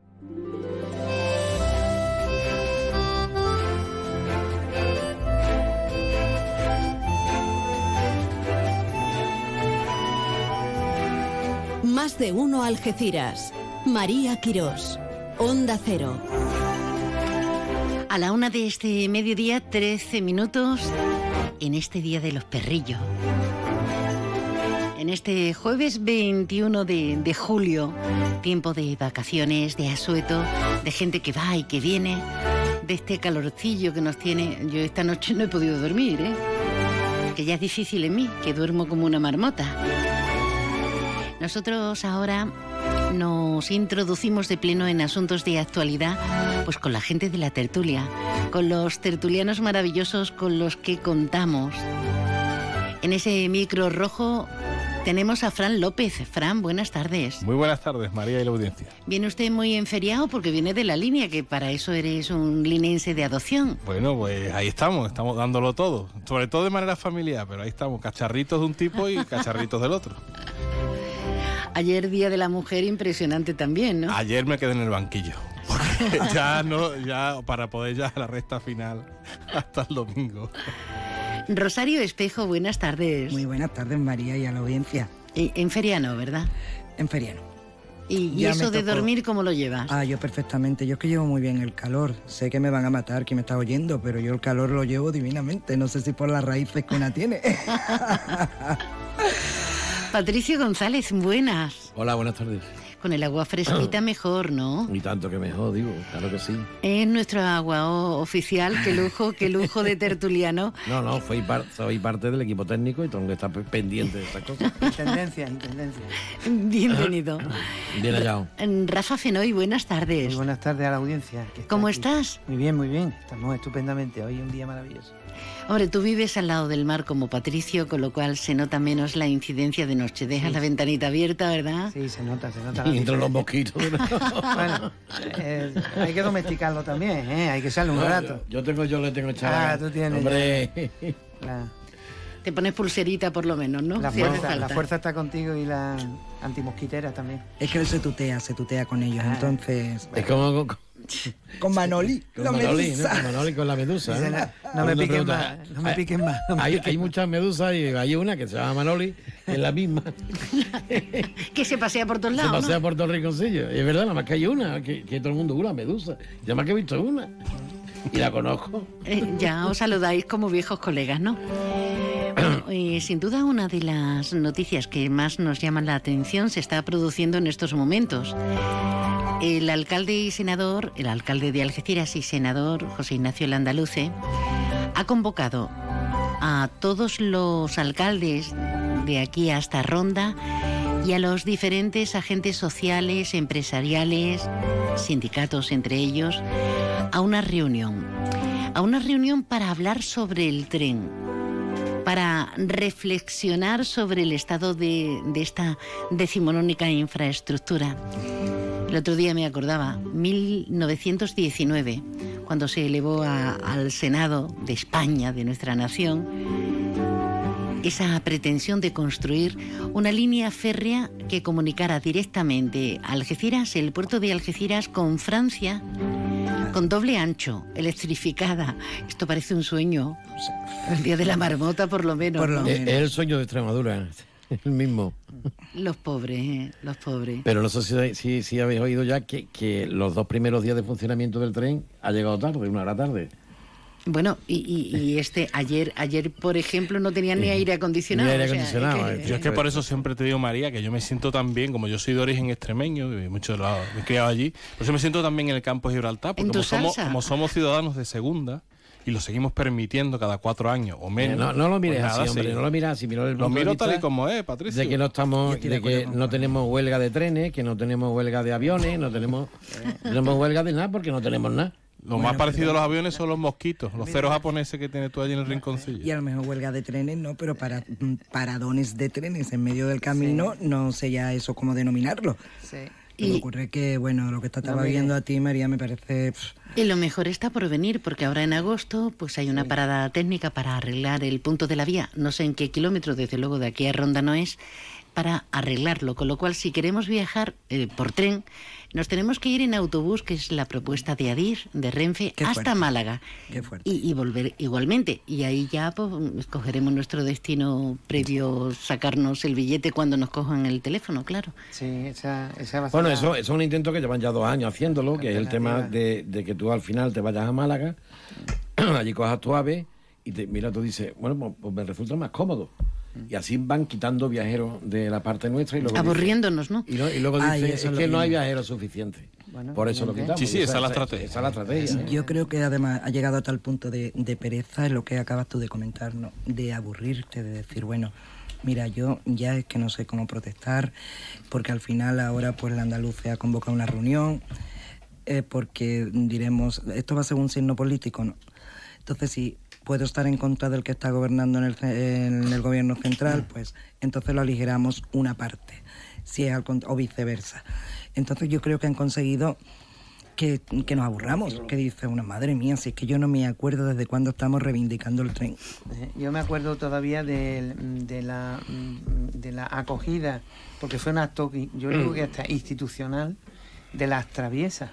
Más de uno Algeciras. María Quirós. Onda Cero. A la una de este mediodía, 13 minutos, en este Día de los Perrillos. En este jueves 21 de, de julio, tiempo de vacaciones, de asueto, de gente que va y que viene, de este calorcillo que nos tiene. Yo esta noche no he podido dormir, ¿eh? Que ya es difícil en mí, que duermo como una marmota. Nosotros ahora nos introducimos de pleno en asuntos de actualidad, pues con la gente de la tertulia, con los tertulianos maravillosos con los que contamos. En ese micro rojo tenemos a Fran López. Fran, buenas tardes. Muy buenas tardes, María y la audiencia. Viene usted muy enferiado porque viene de la línea, que para eso eres un linense de adopción. Bueno, pues ahí estamos, estamos dándolo todo, sobre todo de manera familiar, pero ahí estamos, cacharritos de un tipo y cacharritos del otro. Ayer Día de la Mujer impresionante también, ¿no? Ayer me quedé en el banquillo. Porque ya no, ya para poder ya a la recta final hasta el domingo. Rosario Espejo, buenas tardes. Muy buenas tardes, María, y a la audiencia. En feriano, ¿verdad? En feriano. ¿Y, eso de dormir cómo lo llevas? Ah, yo perfectamente. Yo es que llevo muy bien el calor. Sé que me van a matar, que me está oyendo, pero yo el calor lo llevo divinamente. No sé si por las raíces que una tiene. Patricio González, buenas. Hola, buenas tardes. Con el agua fresquita mejor, ¿no? Y tanto que mejor, digo, claro que sí. Es nuestro agua oh, oficial, qué lujo, qué lujo de tertuliano. No, no, soy, par- soy parte del equipo técnico y tengo que estar pe- pendiente de estas cosas. Intendencia, intendencia. Bienvenido. Bien hallado. Rafa Fenoy, buenas tardes. Muy buenas tardes a la audiencia. que está ¿Cómo aquí. estás? Muy bien, muy bien. Estamos estupendamente. Hoy un día maravilloso. Hombre, tú vives al lado del mar como Patricio, con lo cual se nota menos la incidencia de noche. Dejas Sí. la ventanita abierta, ¿verdad? Sí, se nota, se nota. Y entran los mosquitos. bueno, eh, hay que domesticarlo también, ¿eh? Hay que echarle un No, rato. Yo, yo tengo, yo le tengo echado. Ah, tú tienes. Hombre. La, Te pones pulserita por lo menos, ¿no? la fuerza, la fuerza está contigo y la antimosquitera también. Es que él se tutea, se tutea con ellos, Ah. entonces... Es como con, Manoli, con la Manoli, ¿no? medusa. Con Manoli con la medusa. ¿no? me piquen más, no me hay- piquen más. no me Hay, piquen hay más. muchas medusas y hay una que se llama Manoli, es la misma. que se pasea por todos Se lados, pasea ¿no? por todo el rinconcillo. Es verdad, nada más que hay una, que, que todo el mundo una medusa. Yo más que he visto una. Y la conozco. Eh, ya os saludáis como viejos colegas, ¿no? Eh, sin duda una de las noticias que más nos llaman la atención se está produciendo en estos momentos. El alcalde y senador, el alcalde de Algeciras y senador José Ignacio Landaluce, ha convocado a todos los alcaldes de aquí hasta Ronda y a los diferentes agentes sociales, empresariales, sindicatos entre ellos, a una reunión. A una reunión para hablar sobre el tren, para reflexionar sobre el estado de, esta decimonónica infraestructura. El otro día me acordaba, 1919, cuando se elevó a- al Senado de España, de nuestra nación, esa pretensión de construir una línea férrea que comunicara directamente Algeciras, el puerto de Algeciras, con Francia, con doble ancho, electrificada. Esto parece un sueño. El día de la marmota, por lo menos. ¿no? Es, es el sueño de Extremadura, el mismo. Los pobres, eh, los pobres. Pero no sé si, si, si habéis oído ya que, que los dos primeros días de funcionamiento del tren ha llegado tarde, una hora tarde. Bueno, y, y- y este, ayer, ayer, por ejemplo, no tenían ni aire acondicionado. Ni aire o sea, acondicionado, es que- eh. Yo es que por eso siempre te digo, María, que yo me siento tan bien, como yo soy de origen extremeño, y muchos de los me he criado allí, por eso me siento también en el campo de Gibraltar, porque como somos, como somos ciudadanos de segunda y lo seguimos permitiendo cada cuatro años o menos. no, no lo mires pues nada, así, hombre, sí. no lo mires así, mira el Lo de miro tal y como es, Patricio. De que no estamos, de de que no tenemos huelga de trenes, que no tenemos huelga de aviones, no tenemos, no tenemos huelga de nada porque no tenemos nada. Lo más parecido a los aviones son los mosquitos, los ceros japoneses que tienes tú allí en el rinconcillo. Y a lo mejor huelga de trenes, no, pero para mm, paradones de trenes en medio del camino, no sé ya eso cómo denominarlo. Sí. Se me ocurre que, bueno, lo que te estaba viendo a ti, María, me parece... pff, Y lo mejor está por venir, porque ahora en agosto pues hay una parada técnica para arreglar el punto de la vía. No sé en qué kilómetro, desde luego de aquí a Ronda no es, para arreglarlo. Con lo cual, si queremos viajar eh, por tren, nos tenemos que ir en autobús, que es la propuesta de Adir, de Renfe, Qué hasta fuerte. Málaga. Qué fuerte. Y, y volver igualmente. Y ahí ya pues, escogeremos nuestro destino previo sacarnos el billete cuando nos cojan el teléfono, claro. Sí, esa, esa va a ser Bueno, la- eso, eso es un intento que llevan ya dos años haciéndolo, que es el tema de, de que tú al final te vayas a Málaga, allí cojas tu ave y te, mira, tú dices, bueno, pues, pues me resulta más cómodo. Y así van quitando viajeros de la parte nuestra y luego Aburriéndonos, ¿no? y, lo- y luego dicen, es que no hay viajeros suficientes. Por eso lo quitamos. Sí, sí, esa es la estrategia. Esa es la estrategia. ¿eh? Yo creo que además ha llegado a tal punto de, de pereza, es lo que acabas tú de comentar, ¿no? De aburrirte, de decir, bueno, mira, yo ya es que no sé cómo protestar, porque al final ahora pues la andaluce ha convocado una reunión, eh, porque diremos, esto va a ser un signo político, ¿no? Entonces, si puedo estar en contra del que está gobernando en el, en el gobierno central, pues entonces lo aligeramos una parte, si es al o viceversa. Entonces yo creo que han conseguido que, que nos aburramos, que dice una madre mía, si es que yo no me acuerdo desde cuándo estamos reivindicando el tren. Eh, Yo me acuerdo todavía de, la, mm, de la acogida, porque fue un acto, yo creo que hasta institucional, de las traviesas.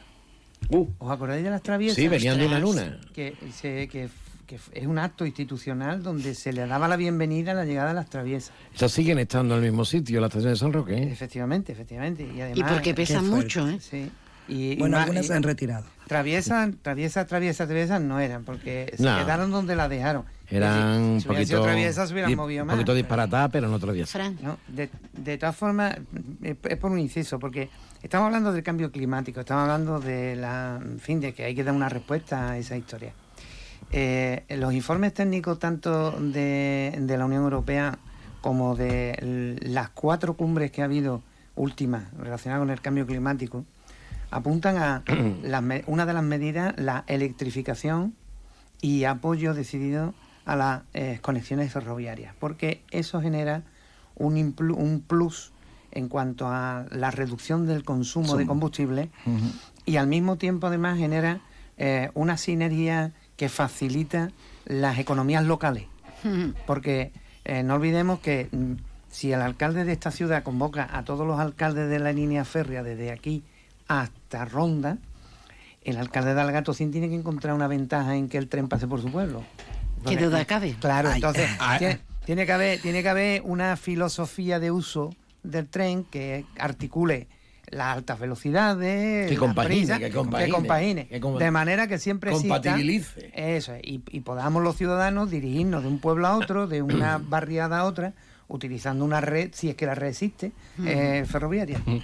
¿Os acordáis de las traviesas? Uh. Sí, venían de una luna. Que, se- que, que es un acto institucional donde se le daba la bienvenida a la llegada de las traviesas. Estas siguen estando en el mismo sitio, la estación de San Roque. ¿eh? Efectivamente, efectivamente. Y, además, Y porque pesan mucho, ¿eh? Sí. Y, bueno, y algunas se han retirado. Traviesas, traviesas, traviesas, traviesas no eran, porque se quedaron donde la dejaron. Eran un si hubieran sido poquito, traviesas se hubieran di- movido un más. poquito disparatadas, pero no traviesas. No, de, de todas formas, es, es por un inciso, porque estamos hablando del cambio climático, estamos hablando de la, en fin, de que hay que dar una respuesta a esa historia. Eh, los informes técnicos tanto de, de la Unión Europea como de las cuatro cumbres que ha habido últimas relacionadas con el cambio climático apuntan a las una de las medidas, la electrificación y apoyo decidido a las eh, conexiones ferroviarias, porque eso genera un, implu- un plus en cuanto a la reducción del consumo de combustible y al mismo tiempo además genera eh, una sinergia que facilita las economías locales. Porque eh, no olvidemos que mm, si el alcalde de esta ciudad convoca a todos los alcaldes de la línea férrea desde aquí hasta Ronda, el alcalde de Algatocín tiene que encontrar una ventaja en que el tren pase por su pueblo. ¿Qué duda cabe? Claro, Ay. entonces Ay. tiene, tiene que haber, tiene que haber una filosofía de uso del tren que articule las altas velocidades, Que la compagine, que compagine, compagine, que com- de manera que siempre exista- compatibilice. eso es, y, y podamos los ciudadanos dirigirnos de un pueblo a otro, de una barriada a otra, utilizando una red, si es que la red existe, eh, ferroviaria. Mm.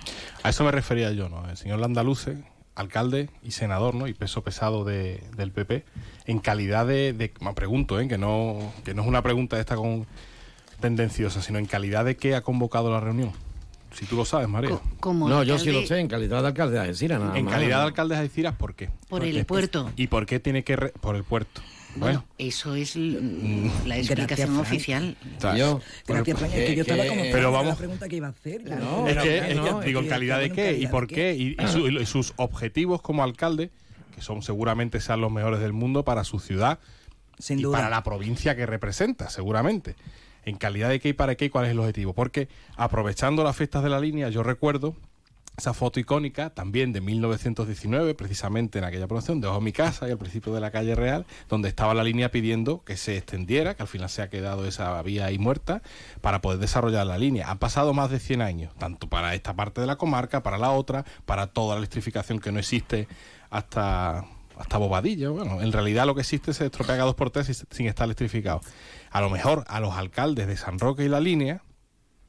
A eso me refería yo, ¿no? El señor Landaluce, alcalde y senador, ¿no? Y peso pesado de- del PP, en calidad de, de- me pregunto, ¿eh? Que no, que no es una pregunta esta con tendenciosa, sino en calidad de qué ha convocado la reunión. Si tú lo sabes, María. como no, yo sí lo sé, en calidad de alcalde de Algeciras, nada En más. calidad de alcalde de Algeciras, ¿por qué? Por ¿Por el puerto. ¿Y por qué tiene que...? re- por el puerto. Bueno, eso es l- la explicación oficial. Yo, Gracias, Frank, es que yo estaba como pero la vamos, pregunta que iba a hacer. No, es que, no, es que, no, digo, ¿en calidad de qué? ¿Y por qué? Y, y su- y sus objetivos como alcalde, que son seguramente sean los mejores del mundo para su ciudad Sin y duda. para la provincia que representa, seguramente. ¿En calidad de qué y para qué y cuál es el objetivo? Porque aprovechando las fiestas de la línea, yo recuerdo esa foto icónica también de 1919, precisamente en aquella promoción, de mi casa y al principio de la calle Real, donde estaba la línea pidiendo que se extendiera, que al final se ha quedado esa vía ahí muerta, para poder desarrollar la línea. Han pasado más de 100 años, tanto para esta parte de la comarca, para la otra, para toda la electrificación que no existe hasta hasta Bobadilla. Bueno, en realidad lo que existe es estropea cada dos por tres sin estar electrificado. A lo mejor a los alcaldes de San Roque y la línea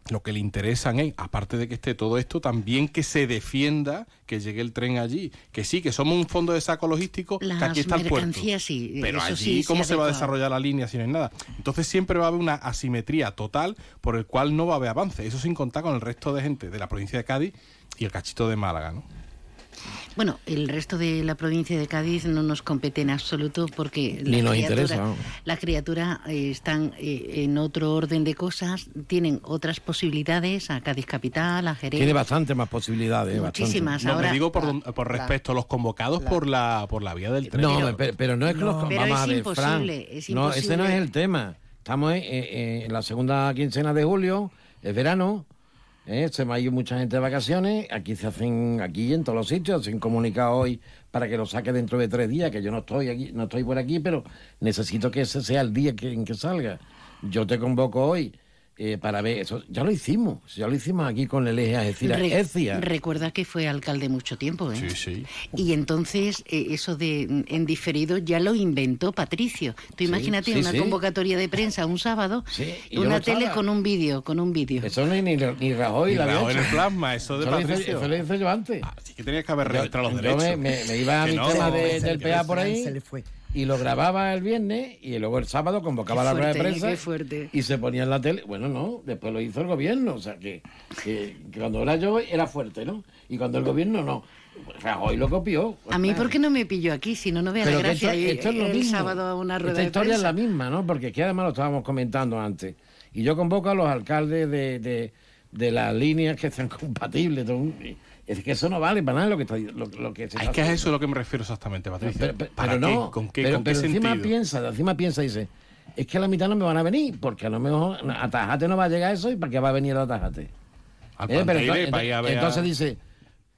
lo que le interesan es, aparte de que esté todo esto, también que se defienda que llegue el tren allí. Que sí, que somos un fondo de saco logístico, que aquí está el puerto. sí, Pero allí, sí se ¿cómo se va a desarrollar la línea si no hay nada? Entonces siempre va a haber una asimetría total por el cual no va a haber avance. Eso sin contar con el resto de gente de la provincia de Cádiz y el cachito de Málaga, ¿no? Bueno, el resto de la provincia de Cádiz no nos compete en absoluto porque Ni nos criatura- interesa, vamos. las criaturas eh, están eh, en otro orden de cosas, tienen otras posibilidades a Cádiz Capital, a Jerez. Tiene bastante más posibilidades. Muchísimas. bastante. No, Ahora- me digo por, don- por respecto a los convocados por la por la vía del tren. No, pero, pero no es que los Pero vamos es a ver, imposible, es No, ese no es imposible. el tema. Estamos en, en- en la segunda quincena de julio, es verano, ¿eh? se me ha ido mucha gente de vacaciones, aquí se hacen, aquí en todos los sitios, se han comunicado hoy para que lo saque dentro de tres días, que yo no estoy aquí, no estoy por aquí, pero necesito que ese sea el día en que salga. Yo te convoco hoy eh, para ver eso. Ya lo hicimos, ya lo hicimos aquí con el eje Algeciras. Re- Ecia. recuerda que fue alcalde mucho tiempo, ¿eh? Sí, sí. Y entonces eh, eso de en diferido ya lo inventó Patricio. Tú imagínate sí, una sí. convocatoria de prensa un sábado, y una tele estaba. con un vídeo, con un vídeo. Eso no es ni, ni Rajoy Y la Rajoy en el plasma, eso de Eso lo hice- Patricio. eso lo hice yo antes. Así que tenías que haber registrado los yo derechos. me, me- me iba a mi no. tema de- del PA por ahí se le fue. Y lo grababa el viernes y luego el sábado convocaba Qué la rueda de fuerte, prensa qué fuerte. y se ponía en la tele. Bueno, no, después lo hizo el gobierno. O sea, que, que- cuando era yo era fuerte, ¿no? Y cuando el gobierno no. Rajoy lo copió. A mí, ¿por qué no me pilló aquí? Si no, no vea la gracia esto, esto es lo el mismo. sábado a una rueda Esta de historia prensa. es la misma, ¿no? Porque aquí además lo estábamos comentando antes. Y yo convoco a los alcaldes de, de, de las líneas que sean compatibles. todo un- Es que eso no vale para nada lo que, está, lo, lo que se Es que a haciendo. eso es lo que me refiero exactamente, Patricia. Pero, pero- ¿Para pero qué? no, ¿Con qué, pero, con qué pero encima sentido? piensa, encima piensa y dice, es que a la mitad no me van a venir, porque a lo mejor a Tajate no va a llegar eso y para qué va a venir a Tajate. Al Eh, pero entonces, para ir a ver a- entonces dice,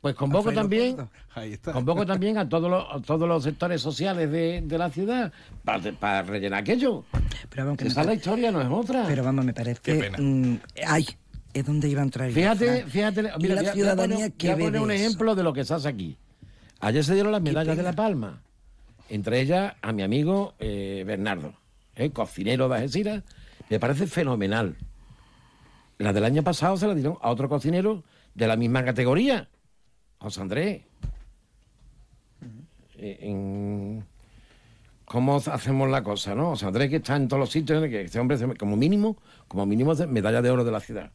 pues convoco también, Cuerdo. Ahí está. convoco también a todos los, a todos los sectores sociales de, de la ciudad para, para rellenar aquello. Pero vamos, que me Esa es la historia, no es otra. Pero vamos, me parece Qué que... pena. mm, ay, es donde iba a Fíjate, fíjate, Y mira, la voy a- voy a ciudadanía que voy a poner un eso. ejemplo de lo que se hace aquí. Ayer se dieron las medallas de La Palma, entre ellas a mi amigo eh, Bernardo, ¿eh? cocinero de Algeciras, me parece fenomenal. La del año pasado se la dieron a otro cocinero de la misma categoría, José Andrés. Eh, en- ¿Cómo hacemos la cosa, no? José Andrés que está en todos los sitios, que este hombre, como mínimo, como mínimo, medalla de oro de la ciudad.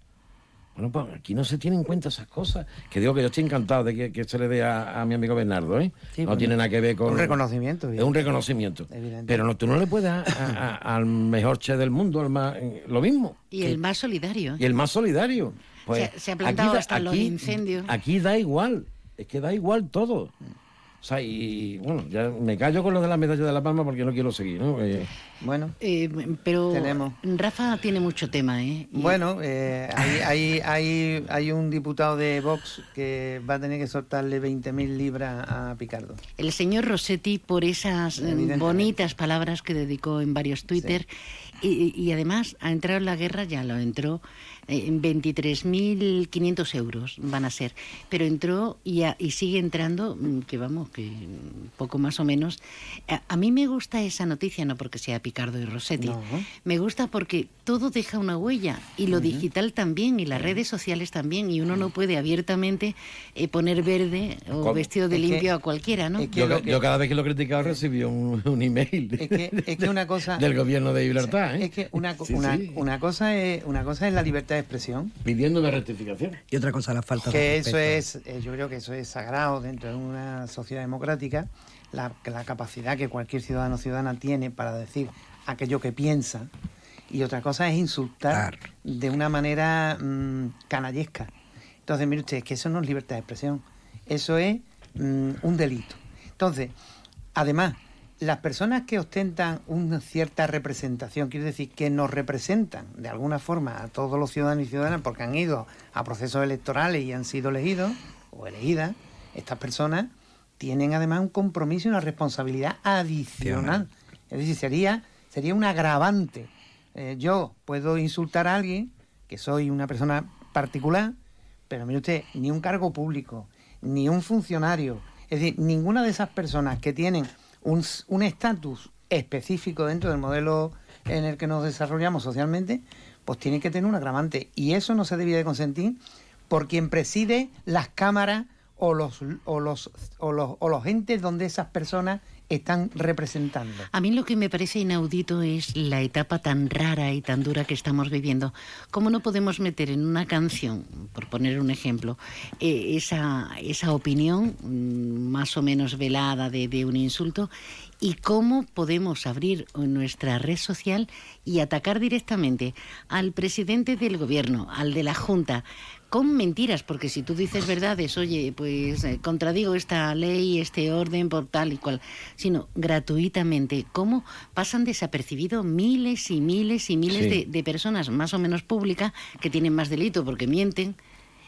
Bueno, pues aquí no se tienen en cuenta esas cosas. Que digo que yo estoy encantado de que, que se le dé a, a mi amigo Bernardo, ¿eh? Sí, no bueno, tiene nada que ver con... un reconocimiento, Es un reconocimiento. Evidente. Pero no, tú no le puedes dar a- a- al mejor chef del mundo al más- eh, lo mismo. Y Que- el más solidario. y el más solidario. Pues Se- se ha plantado hasta los incendios. Aquí da igual, es que da igual todo. O sea, y bueno, ya me callo con lo de la medalla de la palma porque no quiero seguir, ¿no? Eh, bueno, Eh, pero Tenemos. Rafa tiene mucho tema, ¿eh? Y- Bueno, eh, hay, hay, hay, hay un diputado de Vox que va a tener que soltarle 20.000 libras a Picardo. El señor Rossetti por esas eh, bonitas palabras que dedicó en varios Twitter y, y además ha entrado en la guerra, ya lo entró, eh, en 23.500 euros van a ser, pero entró y, a- y sigue entrando, mm, que vamos, que poco más o menos. A, a mí me gusta esa noticia, no porque sea Picardo y Rossetti, me gusta porque todo deja una huella y lo digital también y las redes sociales también y uno no puede abiertamente eh, poner verde o ¿Cómo? vestido de Es que- limpio a cualquiera, ¿no? yo, ca- yo cada vez que lo he criticado recibí un, un email Es que, es que una cosa... del gobierno de Gibraltar, ¿eh? Es que una, co- Sí, una, sí. una cosa es, una cosa es la libertad de expresión. Pidiéndome rectificación. Y otra cosa, la falta de que eso respeto. es, eh, yo creo que eso es sagrado dentro de una sociedad democrática, la, la capacidad que cualquier ciudadano o ciudadana tiene para decir aquello que piensa, y otra cosa es insultar de una manera mm, canallesca. Entonces, mire usted, es que eso no es libertad de expresión, eso es mm, un delito. Entonces, además, las personas que ostentan una cierta representación, quiere decir que nos representan de alguna forma a todos los ciudadanos y ciudadanas porque han ido a procesos electorales y han sido elegidos o elegidas, estas personas tienen además un compromiso y una responsabilidad adicional. Es decir, sería, sería un agravante. Eh, yo puedo insultar a alguien, que soy una persona particular, pero mire usted, ni un cargo público, ni un funcionario, es decir, ninguna de esas personas que tienen un estatus específico dentro del modelo en el que nos desarrollamos socialmente, pues tiene que tener un agravante. Y eso no se debía de consentir por quien preside las cámaras o los, o los, o los, o los entes donde esas personas están representando. A mí lo que me parece inaudito es la etapa tan rara y tan dura que estamos viviendo. ¿Cómo no podemos meter en una canción, por poner un ejemplo, eh, esa, esa opinión mm, más o menos velada de, de un insulto? ¿Y cómo podemos abrir nuestra red social y atacar directamente al presidente del gobierno, al de la Junta? Con mentiras, porque si tú dices verdades, oye, pues eh, contradigo esta ley, este orden por tal y cual, sino gratuitamente, cómo pasan desapercibidos miles y miles y miles Sí. de, de personas más o menos públicas que tienen más delito porque mienten.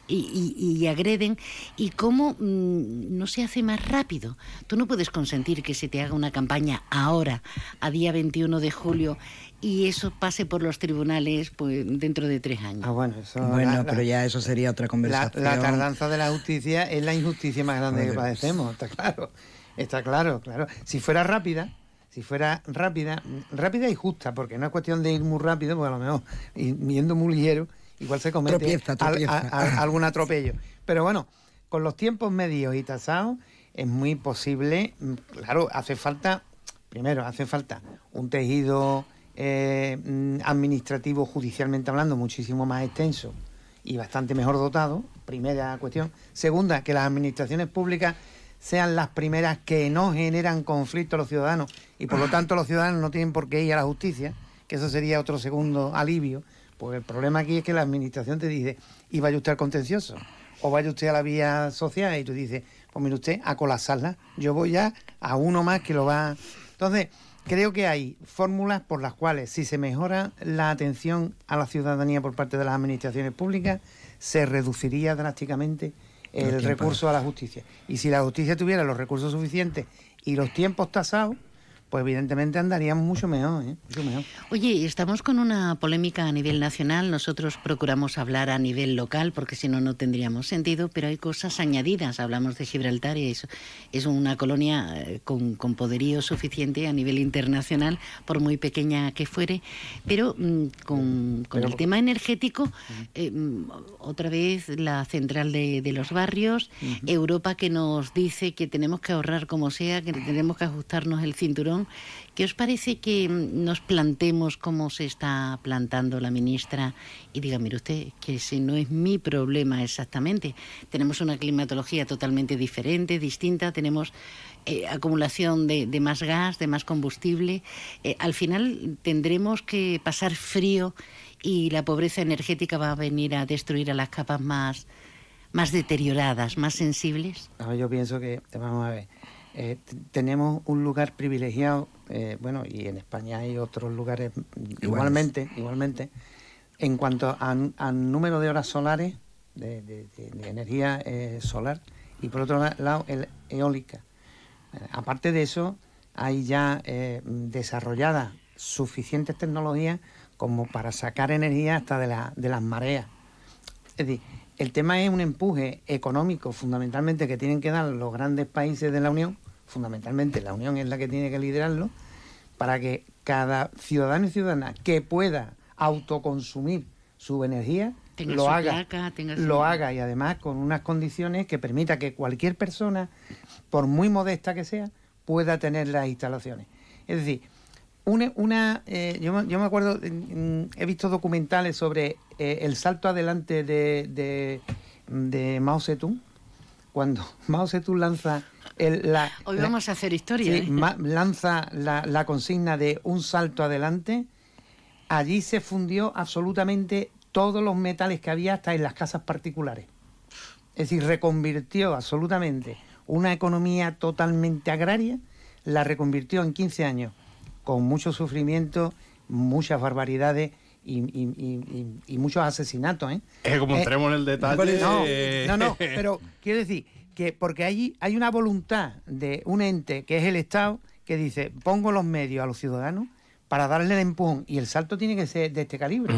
Y, y- y agreden y cómo mm, no se hace más rápido. Tú no puedes consentir que se te haga una campaña ahora, a día 21 de julio, y eso pase por los tribunales pues dentro de tres años. Ah, bueno, eso Bueno, la- la- pero ya eso sería otra conversación. la tardanza de la justicia es la injusticia más grande que padecemos, está claro. Está claro, claro. Si fuera rápida, si fuera rápida, rápida y justa, porque no es cuestión de ir muy rápido, porque a lo mejor yendo muy ligero, igual se comete Tropieza, al- tropieza. a- a- algún atropello. Pero bueno, con los tiempos medios y tasados es muy posible, mm, claro, hace falta, primero, hace falta un tejido eh, mm, administrativo, judicialmente hablando, muchísimo más extenso y bastante mejor dotado, primera cuestión. Segunda, que las administraciones públicas sean las primeras que no generan conflicto a los ciudadanos y por lo tanto los ciudadanos no tienen por qué ir a la justicia, que eso sería otro segundo alivio, porque el problema aquí es que la administración te dice, y vaya usted al contencioso, o vaya usted a la vía social y tú dices, pues mire usted, a colapsarla, yo voy ya a uno más que lo va... Entonces, creo que hay fórmulas por las cuales si se mejora la atención a la ciudadanía por parte de las administraciones públicas, se reduciría drásticamente el recurso a la justicia. Y si la justicia tuviera los recursos suficientes y los tiempos tasados, pues evidentemente andaríamos mucho mejor, ¿eh? mucho mejor. Oye, estamos con una polémica a nivel nacional, nosotros procuramos hablar a nivel local porque si no, no tendríamos sentido, pero hay cosas añadidas, hablamos de Gibraltar y es, es una colonia eh, con, con poderío suficiente a nivel internacional, por muy pequeña que fuere, pero mm, con, con el tema energético, eh, mm, otra vez la central de, de los barrios, Europa que nos dice que tenemos que ahorrar como sea, que tenemos que ajustarnos el cinturón. ¿Qué os parece que nos plantemos cómo se está plantando la ministra y diga, mire usted, que si no es mi problema exactamente, tenemos una climatología totalmente diferente, distinta, tenemos eh, acumulación de, más gas, de más combustible, eh, al final tendremos que pasar frío y la pobreza energética va a venir a destruir a las capas más, más deterioradas, más sensibles. A ver, yo pienso que, vamos a ver, eh, tenemos un lugar privilegiado, eh, bueno, y en España hay otros lugares igualmente, igualmente, en cuanto a, a número de horas solares, de, de- de- de energía eh, solar, y por otro la- lado, el, eólica. Aparte de eso, hay ya desarrolladas suficientes tecnologías como para sacar energía hasta de, la- de las mareas. Es decir, el tema es un empuje económico fundamentalmente que tienen que dar los grandes países de la Unión, fundamentalmente la Unión es la que tiene que liderarlo, para que cada ciudadano y ciudadana que pueda autoconsumir su energía Tenga lo su haga, placa, tenga su- lo haga y además con unas condiciones que permita que cualquier persona, por muy modesta que sea, pueda tener las instalaciones. Es decir, una, una, eh, yo, me- yo me acuerdo, he visto documentales sobre eh, el salto adelante de, de, de Mao Zedong, cuando Mao Zedong lanza el, la... Hoy la- vamos a hacer historia. Sí, ¿eh? lanza la, la consigna de un salto adelante, allí se fundió absolutamente todos los metales que había hasta en las casas particulares. Es decir, reconvirtió absolutamente una economía totalmente agraria, la reconvirtió en 15 años, con mucho sufrimiento, muchas barbaridades y, y- y- y- y muchos asesinatos. ¿eh? Es como Eh, entremos en el detalle... no, no, no, pero quiero decir que porque allí hay una voluntad de un ente que es el Estado que dice pongo los medios a los ciudadanos para darle el empujón y el salto tiene que ser de este calibre.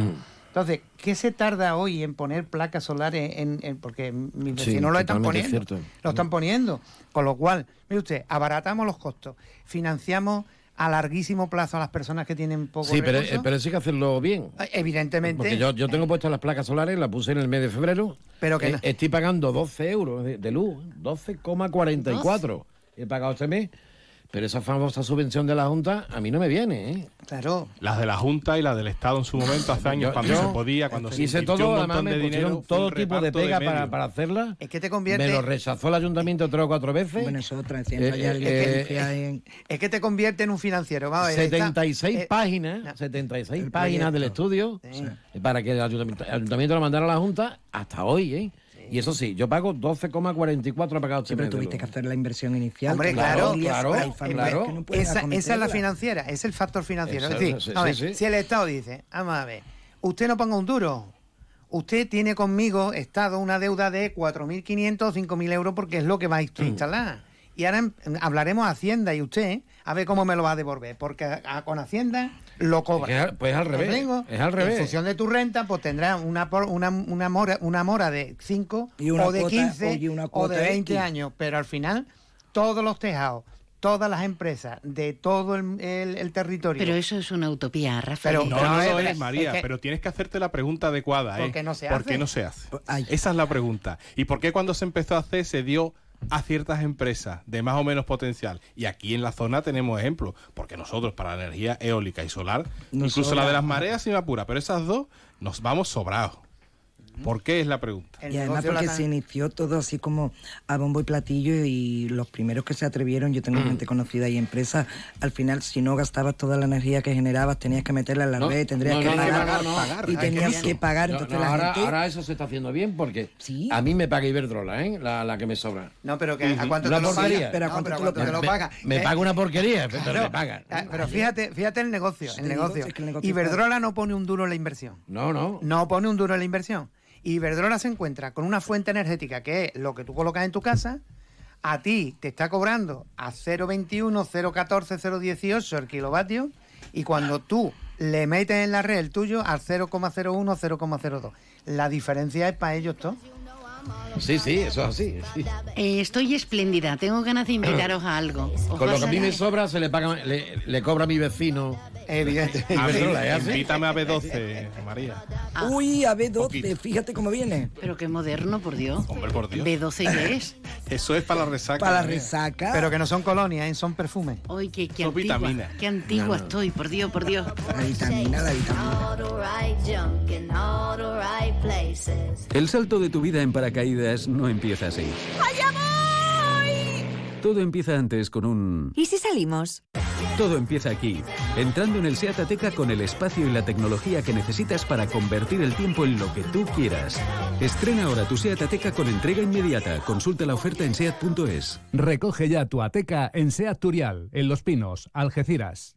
Entonces, ¿qué se tarda hoy en poner placas solares? En, en- porque mis Sí, vecinos lo están poniendo. Lo están poniendo. Con lo cual, mire usted, abaratamos los costos, financiamos a larguísimo plazo a las personas que tienen poco Sí, pero, recursos. pero hay que hacerlo bien. Evidentemente. Porque yo, yo tengo puestas las placas solares, las puse en el mes de febrero. Pero que Eh, no- Estoy pagando 12 euros de, de luz, 12,44 he pagado este mes. Pero esa famosa subvención de la Junta a mí no me viene, ¿eh? Claro. Las de la Junta y las del Estado en su momento, hace años, Yo- cuando yo se podía, cuando se hice todo, un además montón me dinero, todo tipo de pega para, para hacerla. Es que te convierte... Me lo rechazó el ayuntamiento tres o cuatro veces. Bueno, eso otra, enciendo ya el Eh, licencia eh, en- Es que te convierte en un financiero. Vamos a ver, está- 76 eh, páginas, 76 el páginas del estudio eh, para que el ayuntamiento, el ayuntamiento lo mandara a la Junta hasta hoy, ¿eh? Y eso sí, yo pago 12,44 pagado este Siempre tuviste que hacer la inversión inicial. Hombre, claro, claro, claro. que no pueden esa, esa es la financiera, es el factor financiero. Es decir, sí, a ver, sí, sí. si el Estado dice, vamos a ver, usted no ponga un duro, usted tiene conmigo, Estado, una deuda de 4.500 o 5.000 euros porque es lo que va a Mm. instalar. Y ahora em- hablaremos a Hacienda y usted, a ver cómo me lo va a devolver, porque a- a- con Hacienda lo cobra. Es al- pues es al ¿Me revés, es al revés. En función de tu renta, pues tendrás una, por- una, una, mora, una mora de 5 Y una o de cuota- 15 oye, una o de 20 X. años, pero al final todos los tejados, todas las empresas de todo el, el- el territorio. Pero eso es una utopía, Rafa. Pero- No, Pero no pero- es, María, es que- pero tienes que hacerte la pregunta adecuada, ¿eh? ¿Por qué no se ¿Por hace? qué no se hace? Ay. Esa es la pregunta. ¿Y por qué cuando se empezó a hacer se dio a ciertas empresas de más o menos potencial? Y aquí en la zona tenemos ejemplos, porque nosotros para la energía eólica y solar, No incluso la de las mareas me apura, pero esas dos nos vamos sobrados. ¿Por qué es la pregunta? El Y además porque se inició todo así como a bombo y platillo y los primeros que se atrevieron, yo Mm. tengo gente conocida y empresas, al final si no gastabas toda la energía que generabas tenías que meterla en la No, red, tendrías no, que no, pagar, y tenías que que pagar, entonces la ahora, gente... ahora eso se está haciendo bien porque Sí. a mí me paga Iberdrola, ¿eh? La, la que me sobra. No, pero que, ¿a cuánto te lo porquería. paga? Pero ¿a No, cuánto pero te lo ¿a cuánto te lo me, paga? me Eh, paga una porquería, pero claro. me paga. Ah, Pero fíjate, fíjate el negocio, el negocio Iberdrola no pone un duro en la inversión. No, no. No pone un duro en la inversión. Y Iberdrola se encuentra con una fuente energética que es lo que tú colocas en tu casa a ti te está cobrando a 0,21, 0,14, 0,18 el kilovatio y cuando tú le metes en la red el tuyo al 0,01, 0,02. La diferencia es para ellos todo. Sí, sí, eso es así. sí. Eh, estoy espléndida, tengo ganas de invitaros a algo. ¿Os Con lo que a mí me sobra se le paga, le, le cobra a mi vecino. Evidentemente. Invítame a B12, María. Uy, a B12, fíjate cómo viene. Pero qué moderno, por Dios. Hombre, por Dios. ¿B12 qué es? Eso es para la resaca. Para la María. resaca. Pero que no son colonias, ¿eh? son perfumes. Hoy qué, qué Son antigua, vitaminas. qué antigua No, no. estoy, por Dios, por Dios. La vitamina, la vitamina. El salto de tu vida en paracaídas no empieza así. ¡Allá voy! Todo empieza antes con un... ¿Y si salimos? Todo empieza aquí, entrando en el SEAT Ateca con el espacio y la tecnología que necesitas para convertir el tiempo en lo que tú quieras. Estrena ahora tu SEAT Ateca con entrega inmediata. Consulta la oferta en SEAT.es. Recoge ya tu Ateca en Seat Turial, en Los Pinos, Algeciras.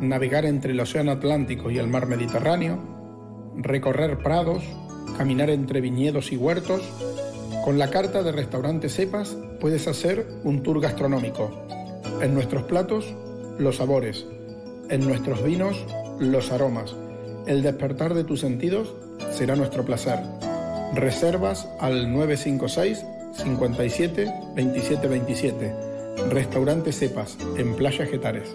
navegar entre el Océano Atlántico y el Mar Mediterráneo, recorrer prados, caminar entre viñedos y huertos, con la carta de restaurantes Cepas puedes hacer un tour gastronómico. En nuestros platos, los sabores. En nuestros vinos, los aromas. El despertar de tus sentidos será nuestro placer. Reservas al 956 57 27 27. Restaurante Cepas, en Playa Getares.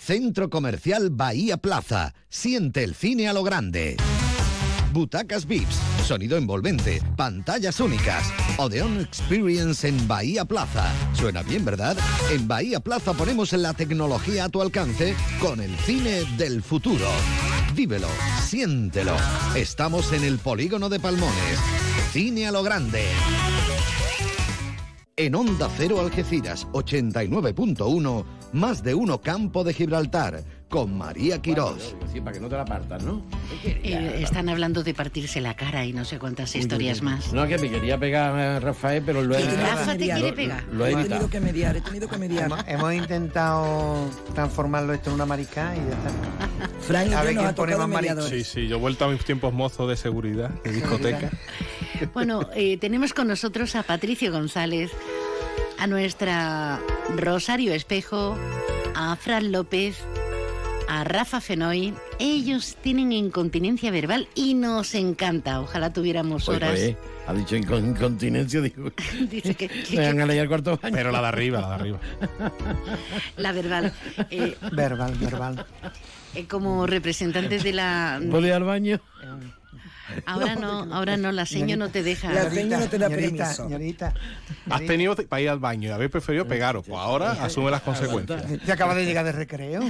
Centro Comercial Bahía Plaza. Siente el cine a lo grande. Butacas VIPs, sonido envolvente, pantallas únicas. Odeon Experience en Bahía Plaza. Suena bien, ¿verdad? En Bahía Plaza ponemos la tecnología a tu alcance con el cine del futuro. Vívelo, siéntelo. Estamos en el polígono de Palmones. Cine a lo grande. En Onda Cero Algeciras 89.1, más de uno Campo de Gibraltar, con María Quirós. Sí, para que no te la partas, ¿no? Eh, están hablando de partirse la cara y no sé cuántas historias más. No, que me quería pegar a Rafael, pero lo he ¿Que evitado. Rafa te quiere pegar? Lo he tenido que mediar, he tenido que mediar. Hemos, hemos intentado transformarlo esto en una mariscada y ya está. A ver quién pone más mediador. Sí, sí, yo he vuelto a mis tiempos mozos de seguridad, de discoteca. Bueno, eh, tenemos con nosotros a Patricio González, a nuestra Rosario Espejo, a Fran López, a Rafa Fenoy. Ellos tienen incontinencia verbal y nos encanta. Ojalá tuviéramos horas. oye, ha dicho incon- incontinencia, digo. Dice que, que- Me van a leer cuarto baño. Pero la de arriba, la de arriba. la verbal. Eh, Verbal, verbal. eh, como representantes de la. ¿Puedo ir al baño? Ahora no, ahora no, la seño no te deja. La seño no te da Señorita, permiso. señorita. Has tenido para ir al baño y habéis preferido pegaros. Pues ahora asume las consecuencias. Te acabas de llegar de recreo.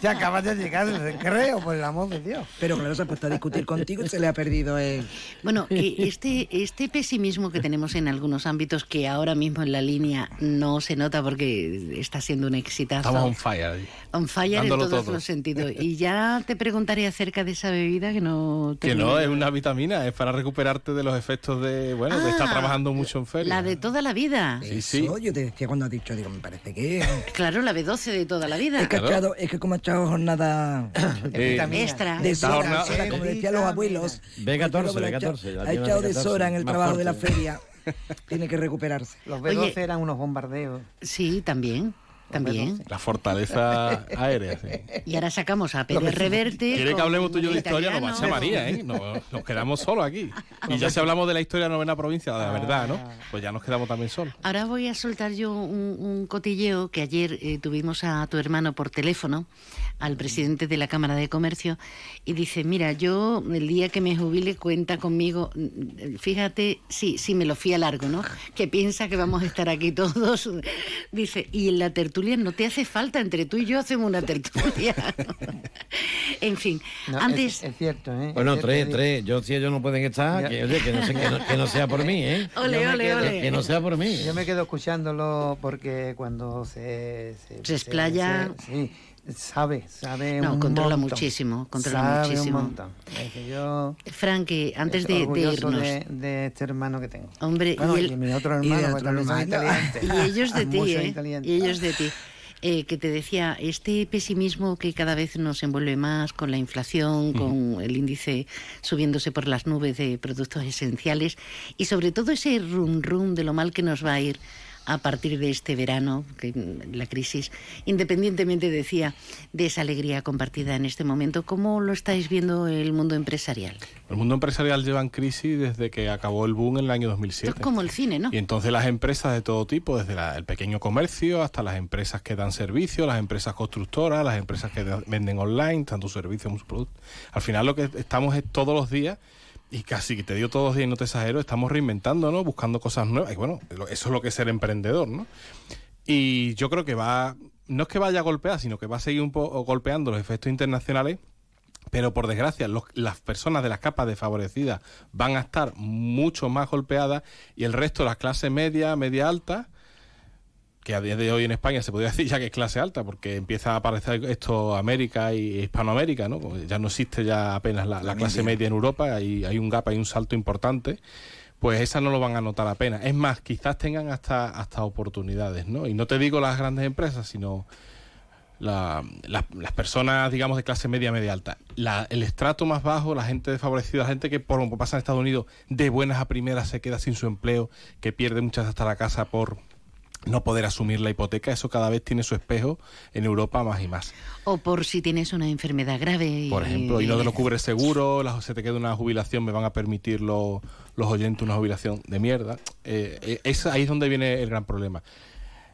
Te acabas de llegar de recreo, por el amor de Dios. Pero claro, se ha puesto a discutir contigo y se le ha perdido el... Bueno, que este, este pesimismo que tenemos en algunos ámbitos que ahora mismo en la línea no se nota porque está siendo un exitazo. Estamos on fire. On fire en todos todo. los sentidos. Y ya te preguntaré acerca de esa bebida que no Que termino. no, es una vitamina, es para recuperarte de los efectos de, bueno, de estar Ah, trabajando mucho en feria. La de toda la vida. Sí, sí. Eso, yo te decía cuando has dicho, digo, me parece que... Claro, la B12 de toda la vida. Es que, ha echado- es que como ha echado jornada Eh, Extra. de jornada- como decían los abuelos, B14, porque luego ha echado- B14, la Ha echado de B14, Sora en el trabajo de la feria. Tiene que recuperarse. Los Oye. B12 eran unos bombardeos. Sí, también. También. La fortaleza aérea, sí. Y ahora sacamos a Pérez Reverte. Quiere que hablemos tú y yo de historia, nos va a María, ¿eh? Nos, nos quedamos solos aquí. Y ya si hablamos de la historia de la novena provincia, de la verdad, ¿no? Pues ya nos quedamos también solos. Ahora voy a soltar yo un, un cotilleo que ayer eh, tuvimos a tu hermano por teléfono, al presidente de la Cámara de Comercio, y dice, mira, yo el día que me jubile cuenta conmigo, fíjate, sí, sí, me lo fui a largo, ¿no? Que piensa que vamos a estar aquí todos. Dice, y en la tertulia no te hace falta, entre tú y yo hacemos una tertulia. en fin, No, antes... Es, es cierto, ¿eh? Bueno, Es tres, tres. Yo si ellos no pueden estar, que, oye, que, no, se- que no- que no sea por mí, ¿eh? Ole, ole, quedo- ole. Que no sea por mí. Yo me quedo escuchándolo porque cuando se... Se explaya. se- sí, sabe, sabe No, un controla montón. muchísimo, controla Sabe muchísimo. un montón. Es que yo... Frank, que antes de, de irnos... de, de este hermano que tengo. Hombre, Bueno, y, y, el- mi otro y hermano, que otro hermano. y ellos de ti, ¿eh? Y ellos de ti. Eh, que te decía, este pesimismo que cada vez nos envuelve más con la inflación, con el índice subiéndose por las nubes de productos esenciales y sobre todo ese rum rum de lo mal que nos va a ir a partir de este verano, que mm, la crisis, independientemente, decía, de esa alegría compartida en este momento, ¿cómo lo estáis viendo el mundo empresarial? El mundo empresarial lleva en crisis desde que acabó el boom en el año Esto 2007. es como el cine, ¿no? Y entonces las empresas de todo tipo, desde la- el pequeño comercio hasta las empresas que dan servicios, las empresas constructoras, las empresas que venden online, tanto servicios como productos. Al final lo que estamos es todos los días, y casi que te digo todos los días y no te exagero, estamos reinventándonos, buscando cosas nuevas. Y bueno, eso es lo que es ser emprendedor, ¿no? Y yo creo que va, no es que vaya a golpear, sino que va a seguir un poco golpeando los efectos internacionales pero por desgracia, las personas de las capas desfavorecidas van a estar mucho más golpeadas y el resto, las clases media, media alta, que a día de hoy en España se podría decir ya que es clase alta, porque empieza a aparecer esto América y Hispanoamérica, ¿no? Pues ya no existe ya apenas la, la clase media en Europa, hay, hay un gap, hay un salto importante. Pues esas no lo van a notar apenas. Es más, quizás tengan hasta, hasta oportunidades, ¿no? Y no te digo las grandes empresas, sino la- la- las personas, digamos, de clase media, media alta. La- el estrato más bajo, la gente desfavorecida, la gente que por como pasa en Estados Unidos, de buenas a primeras se queda sin su empleo, que pierde muchas hasta la casa por no poder asumir la hipoteca, eso cada vez tiene su espejo en Europa más y más. O por si tienes una enfermedad grave. y- Por ejemplo, y no te lo cubre el seguro, la- se te queda una jubilación, me van a permitir lo- los oyentes una jubilación de mierda. Eh, eh, es, ahí es donde viene el gran problema.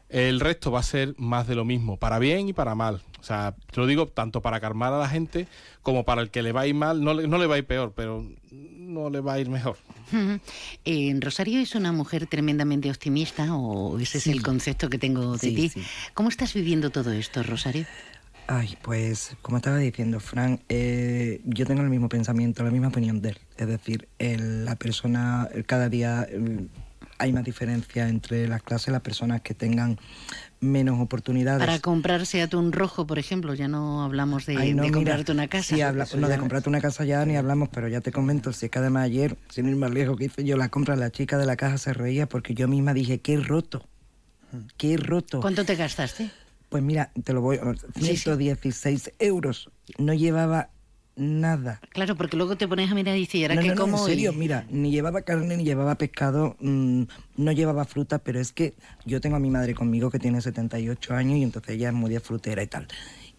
El resto va a ser más de lo mismo, para bien y para mal. O sea, te lo digo tanto para calmar a la gente como para el que le va a ir mal. No le, no le va a ir peor, pero no le va a ir mejor. Eh, Rosario es una mujer tremendamente optimista, o ese es el concepto que tengo de Sí, ti. sí. ¿Cómo estás viviendo todo esto, Rosario? Ay, pues como estaba diciendo, Frank, eh, yo tengo el mismo pensamiento, la misma opinión de él. Es decir, el- la persona, el- cada día el- hay más diferencia entre las clases, las personas que tengan menos oportunidades. Para comprarse atún rojo, por ejemplo, ya no hablamos de, Ay, no, de mira, comprarte una casa. sí, habla- Eso no, de comprarte una casa ya ni hablamos, pero ya te comento, si es que además ayer, sin ir más lejos, que hice yo la compra, la chica de la caja se reía porque yo misma dije, qué roto, qué roto. ¿Cuánto te gastaste? Pues mira, te lo voy, 116 euros, no llevaba nada. Claro, porque luego te pones a mirar y dices, ¿y ahora No, qué no, no, como? en serio, Y- mira, ni llevaba carne, ni llevaba pescado, mm, no llevaba fruta, pero es que yo tengo a mi madre conmigo que tiene 78 años y entonces ella es muy de frutera y tal.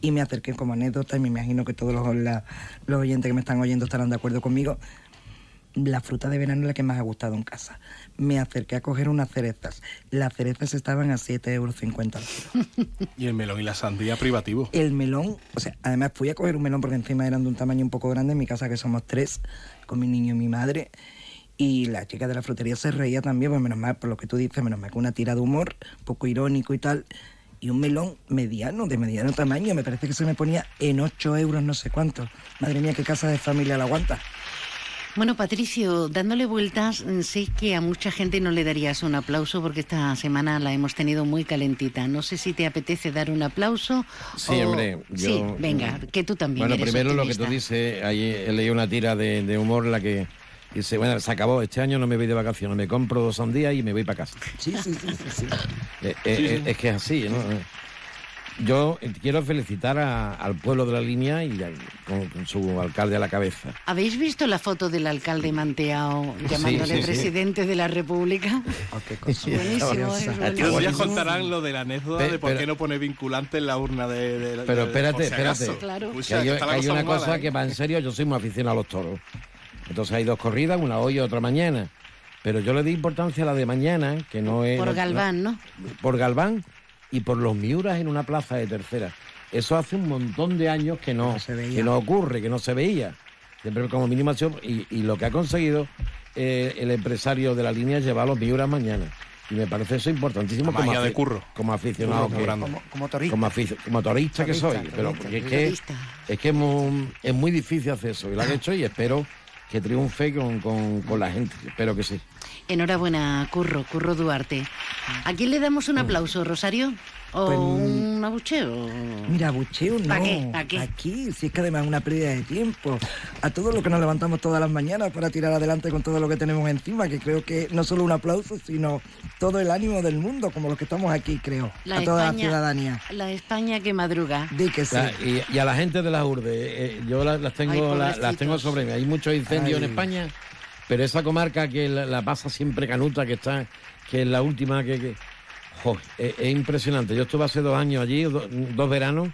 Y me acerqué como anécdota y me imagino que todos los, la- los oyentes que me están oyendo estarán de acuerdo conmigo. La fruta de verano es la que más ha gustado en casa. Me acerqué a coger unas cerezas. Las cerezas estaban a 7,50 euros kilo. Y el melón y la sandía privativo. El melón, o sea, además fui a coger un melón porque encima eran de un tamaño un poco grande en mi casa, que somos tres, con mi niño y mi madre. Y la chica de la frutería se reía también, pues menos mal, por lo que tú dices, menos mal que una tira de humor, un poco irónico y tal. Y un melón mediano, de mediano tamaño, me parece que se me ponía en 8 euros no sé cuánto. Madre mía, qué casa de familia la aguanta. Bueno, Patricio, dándole vueltas, mm, sé que a mucha gente no le darías un aplauso porque esta semana la hemos tenido muy calentita. No sé si te apetece dar un aplauso. Sí, o- hombre. Yo, Sí, venga, que tú también Bueno, eres primero lo que tú dices, ahí he leído una tira de, de humor en la que dice, bueno, se acabó, este año no me voy de vacaciones, me compro dos sandías y me voy para casa. Sí, sí, sí, sí. sí. Eh, eh, eh, Es que es así, ¿no? Yo quiero felicitar a- al pueblo de la línea y con, con su alcalde a la cabeza. ¿Habéis visto la foto del alcalde Manteao llamándole sí, sí. presidente de la República? Buenísimo, es Los buenísimo. días contarán lo de la anécdota Pe- de por pero- qué no pone vinculante en la urna de. de- de- Pero de- espérate, espérate. Claro. Que hay, una mala, cosa ¿eh? que va en serio, yo soy muy aficionado a los toros. Entonces hay dos corridas, una hoy y otra mañana. Pero yo le di importancia a la de mañana, que no es... Por no- Galván, ¿no? por Galván y por los Miuras en una plaza de tercera. Eso hace un montón de años que no, que no ocurre, que no se veía. Siempre como mínimo y, y lo que ha conseguido eh, el empresario de la línea es llevar a los Miuras mañana. Y me parece eso importantísimo afi- de curro. como aficionado, Curro que-. Como, como torista. como, afic- como torista que Torista, soy. Pero torista, es que, es, que es, muy, es muy difícil hacer eso. Y lo han hecho y espero que triunfe con, con, con la gente. Espero que sí. Enhorabuena, Curro, Curro Duarte. ¿A quién le damos un aplauso, Rosario? ¿O Pues, un abucheo? Mira, bucheo no. ¿Pa qué? ¿Pa qué? Aquí, si es que además es una pérdida de tiempo. A todo lo que nos levantamos todas las mañanas para tirar adelante con todo lo que tenemos encima, que creo que no solo un aplauso, sino todo el ánimo del mundo, como los que estamos aquí, creo. La a toda España- la ciudadanía. La España que madruga. Di que sí. La- y, y a la gente de las urdes, eh, yo las, tengo, la- las, tengo sobre mí. Hay muchos incendios en. España, pero esa comarca que la, la pasa siempre canuta, que está, que es la última que, que- jo, es, es impresionante. Yo estuve hace dos años allí, do- dos veranos,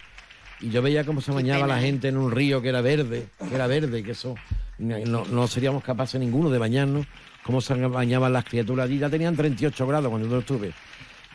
y yo veía cómo se bañaba la gente en un río que era verde, que era verde, que eso no, no- no seríamos capaces ninguno de bañarnos, cómo se bañaban las criaturas allí. Ya tenían 38 grados cuando yo estuve.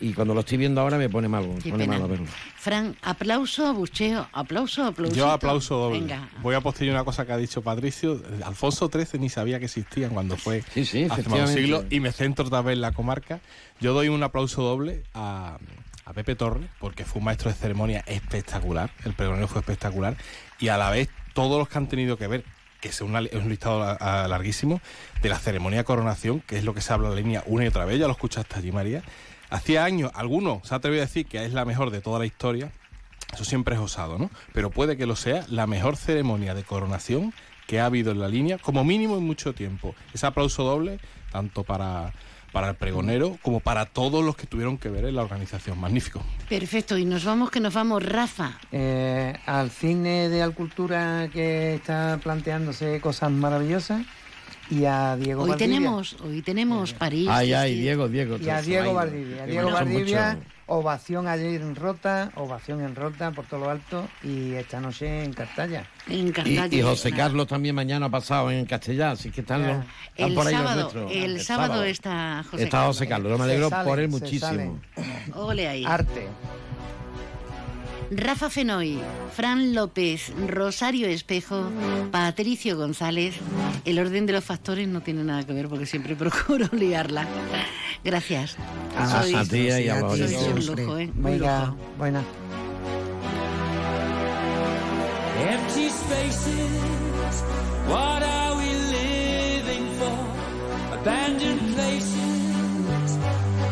Y cuando lo estoy viendo ahora me pone mal, me Qué pone pena. mal verlo. Fran, aplauso, abucheo, aplauso, aplauso. Yo aplauso doble. Venga. Voy a apostillar una cosa que ha dicho Patricio. Alfonso XIII ni sabía que existían cuando fue Sí, sí, hace más de un siglo y me centro otra vez en la comarca. Yo doy un aplauso doble a, a Pepe Torres porque fue un maestro de ceremonia espectacular. El pregonero fue espectacular y a la vez todos los que han tenido que ver que es, una- es un listado a- larguísimo de la ceremonia de coronación, que es lo que se habla en la línea una y otra vez, ya lo escuchaste allí, María. Hacía años, algunos se ha atrevido a decir que es la mejor de toda la historia, eso siempre es osado, ¿no? Pero puede que lo sea la mejor ceremonia de coronación que ha habido en la línea, como mínimo en mucho tiempo. Ese aplauso doble, tanto para, para el pregonero como para todos los que tuvieron que ver en la organización. Magnífico. Perfecto, y nos vamos, que nos vamos, Rafa. Eh, al cine de Alcultura que está planteándose cosas maravillosas y a Diego Hoy Valdivia. tenemos, hoy tenemos París. Ay, ay. Diego, Diego. Y a Diego. Valdivia. A Diego Valdivia, muchos. ovación ayer en Rota, ovación en Rota por todo lo alto y esta noche en Cartaya. En Y, Cartaya. y José Carlos también mañana pasado en Castellá, así que están, los, están El por ahí los sábado, nuestros. el sábado está José Está José Carlos, yo me alegro sale, por él muchísimo. Ole ahí. Arte. Rafa Fenoy, Fran López, Rosario Espejo, Patricio González. El orden de los factores no tiene nada que ver porque siempre procuro liarla. Gracias. A- Sois- a ti y a los sois un lujo, ¿eh? Venga, lujo. buena. Empty spaces, what are we living for? Abandoned places,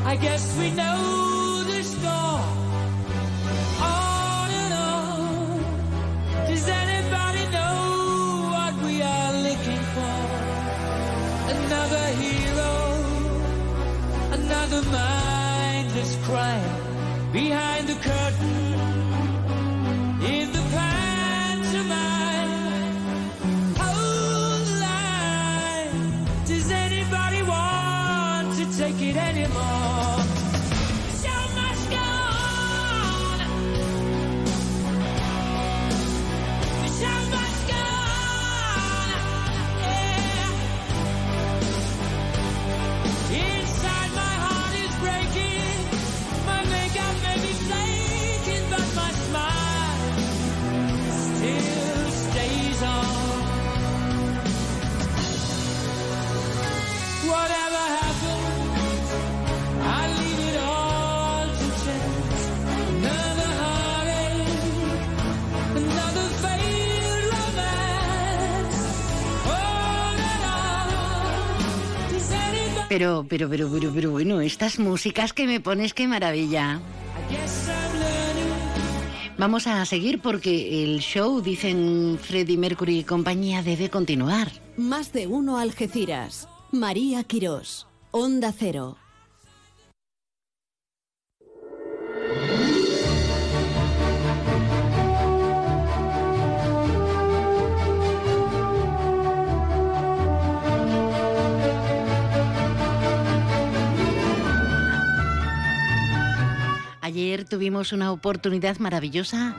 I guess we know the score. Does anybody know what we are looking for? Another hero, another mindless crime behind the curtain. Pero, pero, pero, pero, pero bueno, estas músicas que me pones, qué maravilla. Vamos a seguir porque el show, dicen Freddie Mercury y compañía, debe continuar. Más de uno Algeciras. María Quirós. Onda Cero. Ayer tuvimos una oportunidad maravillosa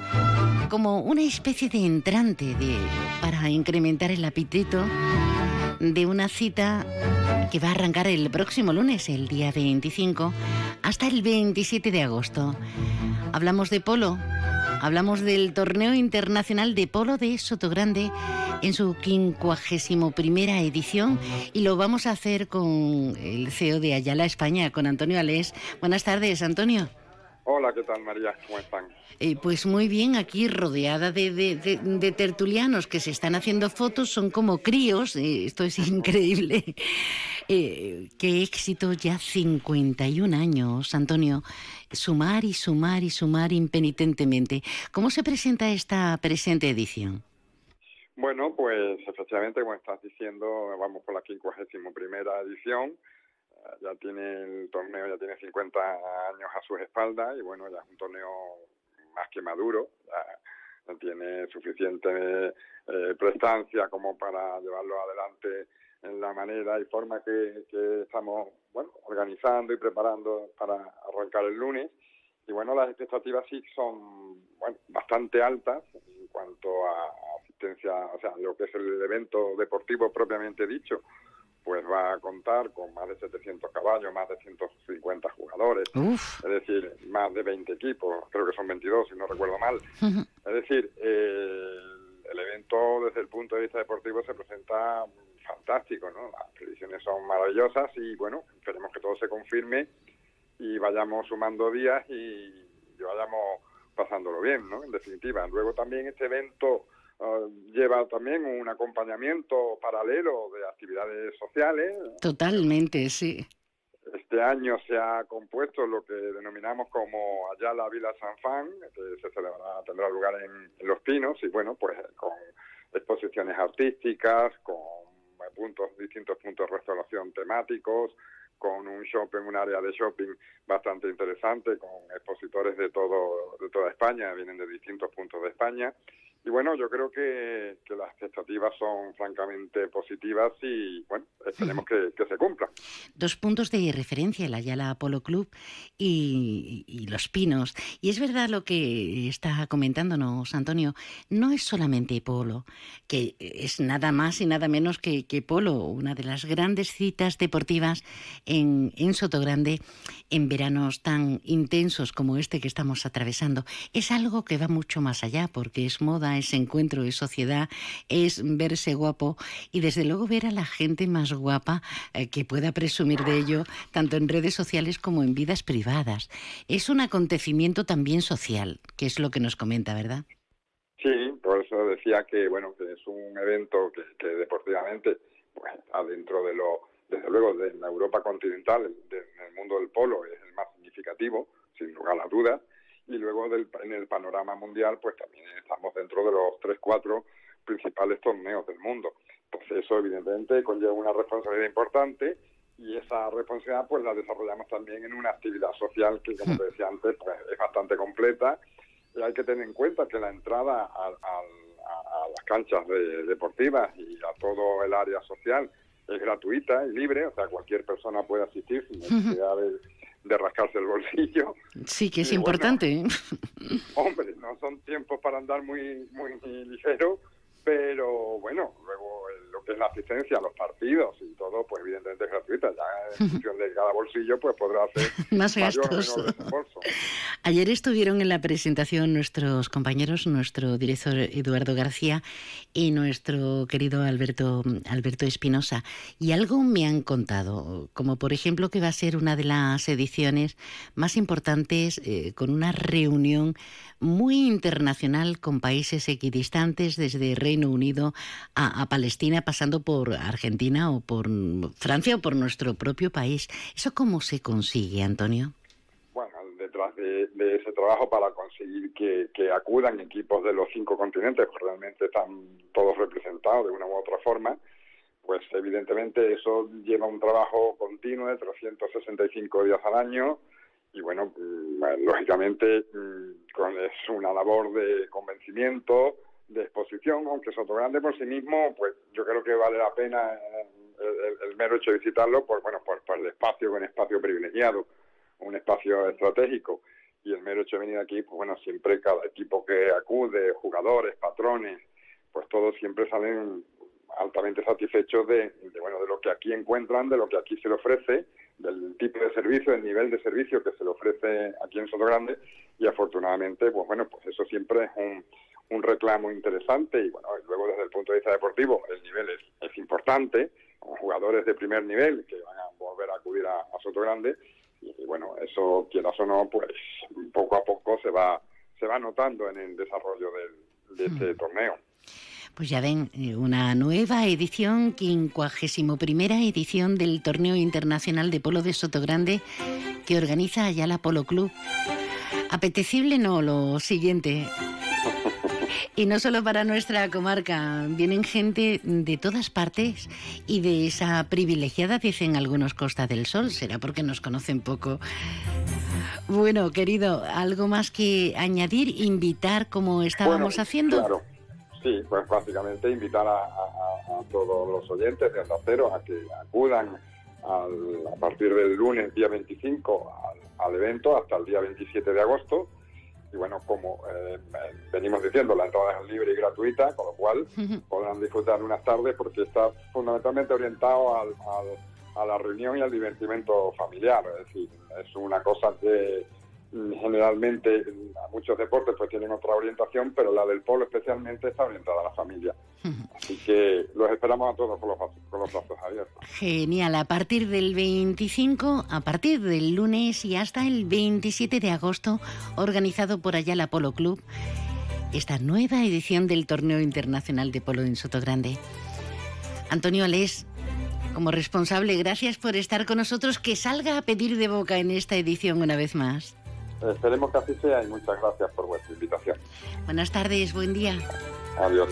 como una especie de entrante de, para incrementar el apetito de una cita que va a arrancar el próximo lunes, el día 25, hasta el 27 de agosto. Hablamos de polo, hablamos del torneo internacional de polo de Sotogrande en su 51 primera edición y lo vamos a hacer con el CEO de Ayala España, con Antonio Alés. Buenas tardes, Antonio. Hola, ¿qué tal María? ¿Cómo están? Eh, pues muy bien, aquí rodeada de, de- de- de tertulianos que se están haciendo fotos, son como críos, eh, esto es increíble. Eh, qué éxito, ya 51 años, Antonio, sumar y sumar y sumar impenitentemente. ¿Cómo se presenta esta presente edición? Bueno, pues efectivamente, como estás diciendo, vamos por la 51 primera edición. Ya tiene el torneo, ya tiene 50 años a sus espaldas y bueno, ya es un torneo más que maduro. Ya tiene suficiente eh, prestancia como para llevarlo adelante en la manera y forma que, que estamos bueno organizando y preparando para arrancar el lunes. Y bueno, las expectativas sí son bueno, bastante altas en cuanto a asistencia, o sea, lo que es el evento deportivo propiamente dicho, pues va a contar con más de 700 caballos, más de 150 jugadores, es decir, más de 20 equipos, creo que son 22 si no recuerdo mal. Es decir, eh, el evento desde el punto de vista deportivo se presenta fantástico, ¿no? Las predicciones son maravillosas y bueno, esperemos que todo se confirme y vayamos sumando días y, y vayamos pasándolo bien, ¿no? En definitiva. Luego también este evento lleva también un acompañamiento paralelo de actividades sociales. Totalmente, sí. Este año se ha compuesto lo que denominamos como Ayala Vila San Fan, que se celebrará, tendrá lugar en, en Los Pinos y bueno, pues con exposiciones artísticas, con puntos, distintos puntos de restauración temáticos, con un shopping, un área de shopping bastante interesante, con expositores de todo, de toda España, vienen de distintos puntos de España. Y bueno, yo creo que, que las expectativas son francamente positivas y bueno, esperemos que, que se cumplan. Dos puntos de referencia, el Ayala Polo Club y, y Los Pinos. Y es verdad lo que está comentándonos Antonio, no es solamente polo, que es nada más y nada menos que, que polo, una de las grandes citas deportivas en, en Sotogrande en veranos tan intensos como este que estamos atravesando. Es algo que va mucho más allá, porque es moda, es encuentro, es sociedad, es verse guapo y desde luego ver a la gente más guapa eh, que pueda presumir de ello, tanto en redes sociales como en vidas privadas. Es un acontecimiento también social, que es lo que nos comenta, ¿verdad? Sí, por eso decía que bueno que es un evento que, deportivamente pues está dentro de lo desde luego de la Europa continental, en el mundo del polo es el más significativo, sin lugar a dudas, y luego del- en el panorama mundial pues también estamos dentro de los tres cuatro principales torneos del mundo. Entonces eso evidentemente conlleva una responsabilidad importante y esa responsabilidad pues la desarrollamos también en una actividad social que como te decía antes pues es bastante completa y hay que tener en cuenta que la entrada a, a- a- a las canchas de- deportivas y a todo el área social es gratuita y libre, o sea, cualquier persona puede asistir sin necesidad de, de rascarse el bolsillo. Sí, que es Y bueno, importante. ¿eh? Hombre, no son tiempos para andar muy muy ligero, pero bueno, luego lo que es la asistencia a los partidos y todo, pues evidentemente es gratuita. Ya en función de cada bolsillo, pues podrá hacer Más gastos. Ayer estuvieron en la presentación nuestros compañeros, nuestro director Eduardo García y nuestro querido Alberto, Alberto Espinosa, y algo me han contado, como por ejemplo que va a ser una de las ediciones más importantes eh, con una reunión muy internacional con países equidistantes, desde Reino Unido a, a Palestina, pasando por Argentina o por Francia o por nuestro propio país. ¿Eso cómo se consigue, Antonio? bueno, detrás de, de ese trabajo para conseguir que, que acudan equipos de los cinco continentes, que realmente están todos representados de una u otra forma, pues evidentemente eso lleva un trabajo continuo de 365 días al año y bueno, mm, lógicamente mm, es una labor de convencimiento, de exposición, aunque Soto Grande por sí mismo, pues yo creo que vale la pena eh, el, el- mero hecho de visitarlo por, bueno, por, por el espacio, un espacio privilegiado un espacio estratégico. Y el mero hecho de venir aquí, pues bueno, siempre cada equipo que acude, jugadores, patrones, pues todos siempre salen altamente satisfechos de, de, bueno de lo que aquí encuentran, de lo que aquí se le ofrece, del tipo de servicio, del nivel de servicio que se le ofrece aquí en Soto Grande. Y afortunadamente, pues bueno, pues eso siempre es un, un reclamo interesante y bueno, luego desde el punto de vista deportivo el nivel es, es importante, con jugadores de primer nivel que van a volver a acudir a, a Soto Grande y, y bueno, eso quieras o no, pues poco a poco se va se va notando en el desarrollo del, de este torneo. Pues ya ven, eh, una nueva edición, quincuagésimo primera edición del Torneo Internacional de Polo de Sotogrande que organiza Ayala Polo Club. Apetecible no, lo siguiente. Y no solo para nuestra comarca, vienen gente de todas partes y de esa privilegiada, dicen algunos, Costa del Sol. Será porque nos conocen poco. Bueno, querido, ¿algo más que añadir? ¿Invitar como estábamos Bueno, haciendo? Claro, sí, pues básicamente invitar a, a- todos los oyentes de Onda Cero a que acudan al- a partir del lunes, día 25, al, al evento hasta el día 27 de agosto. Y bueno, como eh, venimos diciendo, la entrada es libre y gratuita, con lo cual podrán disfrutar unas tardes porque está fundamentalmente orientado al, al- a la reunión y al divertimento familiar. Es decir, es una cosa que generalmente mm, a muchos deportes pues tienen otra orientación, pero la del polo especialmente está orientada a la familia. Así que los esperamos a todos con los, brazos- con los brazos abiertos. Genial, a partir del 25, a partir del lunes y hasta el 27 de agosto, organizado por Ayala Polo Club, esta nueva edición del Torneo Internacional de Polo en Sotogrande. Antonio Alés, como responsable, gracias por estar con nosotros. Que salga a pedir de boca en esta edición una vez más. Esperemos que así sea y muchas gracias por vuestra invitación. Buenas tardes, buen día. Adiós.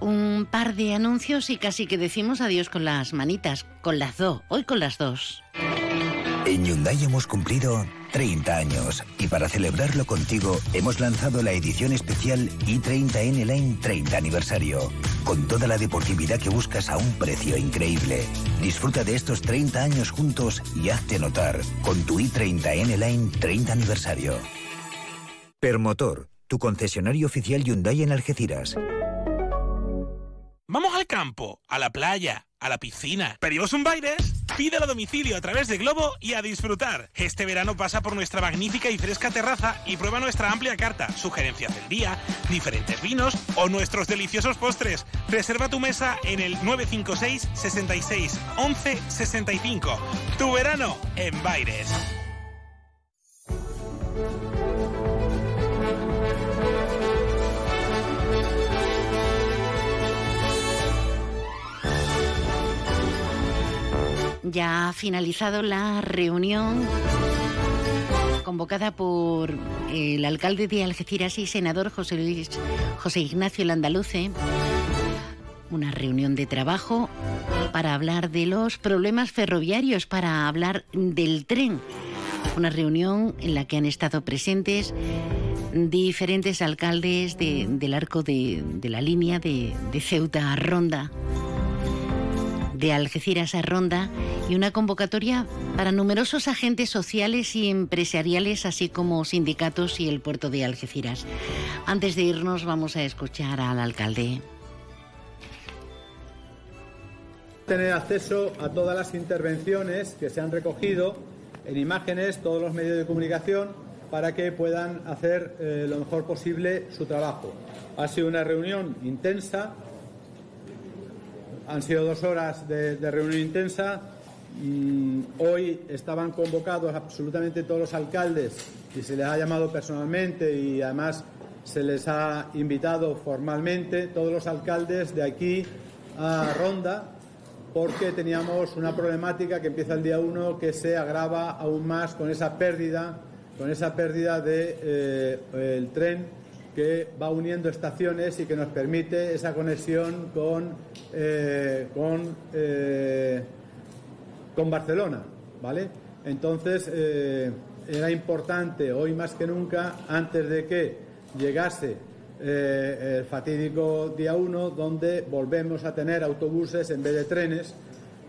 Un par de anuncios y casi que decimos adiós con las manitas, con las dos, hoy con las dos. En Hyundai hemos cumplido 30 años y para celebrarlo contigo hemos lanzado la edición especial i30N Line 30 aniversario, con toda la deportividad que buscas a un precio increíble. Disfruta de estos 30 años juntos y hazte notar con tu i30N Line 30 aniversario. Permotor, tu concesionario oficial Hyundai en Algeciras. Vamos al campo, a la playa, a la piscina. ¿Pedimos un Baires? Pídelo a domicilio a través de Globo y a disfrutar. Este verano pasa por nuestra magnífica y fresca terraza y prueba nuestra amplia carta, sugerencias del día, diferentes vinos o nuestros deliciosos postres. Reserva tu mesa en el 956 66 11 65. Tu verano en Baires. Ya ha finalizado la reunión convocada por el alcalde de Algeciras y senador José Luis José Ignacio Landaluce. Una reunión de trabajo para hablar de los problemas ferroviarios, para hablar del tren. Una reunión en la que han estado presentes diferentes alcaldes de- del arco de, la línea de Ceuta a Ronda de Algeciras a Ronda y una convocatoria para numerosos agentes sociales y empresariales, así como sindicatos y el puerto de Algeciras. Antes de irnos vamos a escuchar al alcalde. tener acceso a todas las intervenciones que se han recogido en imágenes, todos los medios de comunicación, para que puedan hacer eh, lo mejor posible su trabajo. Ha sido una reunión intensa, han sido dos horas de, reunión intensa. Mm, hoy estaban convocados absolutamente todos los alcaldes y se les ha llamado personalmente y además se les ha invitado formalmente todos los alcaldes de aquí a Ronda porque teníamos una problemática que empieza el día 1 que se agrava aún más con esa pérdida, con esa pérdida de eh, el tren que va uniendo estaciones y que nos permite esa conexión con, eh, con, eh, con Barcelona, ¿vale? Entonces eh, era importante hoy más que nunca, antes de que llegase el fatídico día 1, donde volvemos a tener autobuses en vez de trenes.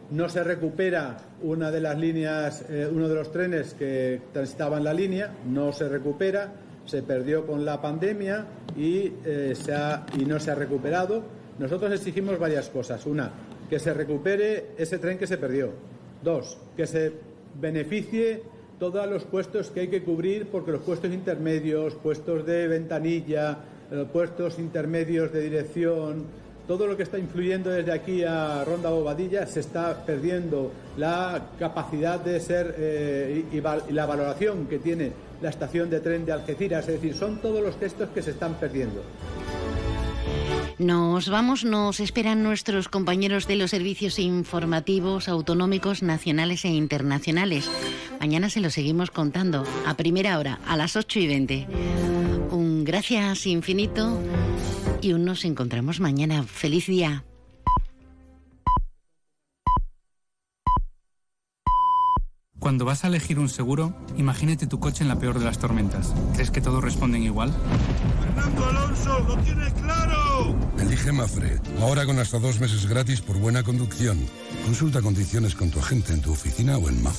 No se recupera una de las líneas, uno de los trenes que transitaba en la línea, no se recupera, se perdió con la pandemia y, eh, se ha- y no se ha recuperado. Nosotros exigimos varias cosas. Una, que se recupere ese tren que se perdió. Dos, que se beneficie todos los puestos que hay que cubrir, porque los puestos intermedios, puestos de ventanilla, eh, puestos intermedios de dirección, todo lo que está influyendo desde aquí a Ronda Bobadilla se está perdiendo la capacidad de ser eh, y, la valoración que tiene la estación de tren de Algeciras, es decir, son todos los textos que se están perdiendo. Nos vamos, nos esperan nuestros compañeros de los servicios informativos autonómicos nacionales e internacionales. Mañana se lo seguimos contando a primera hora, a las 8 y 20. Un gracias infinito y un nos encontramos mañana. Feliz día. Cuando vas a elegir un seguro, imagínate tu coche en la peor de las tormentas. ¿Crees que todos responden igual? Fernando Alonso, lo tiene claro. Elige Mafre, ahora con hasta dos meses gratis por buena conducción. Consulta condiciones con tu agente en tu oficina o en mafre.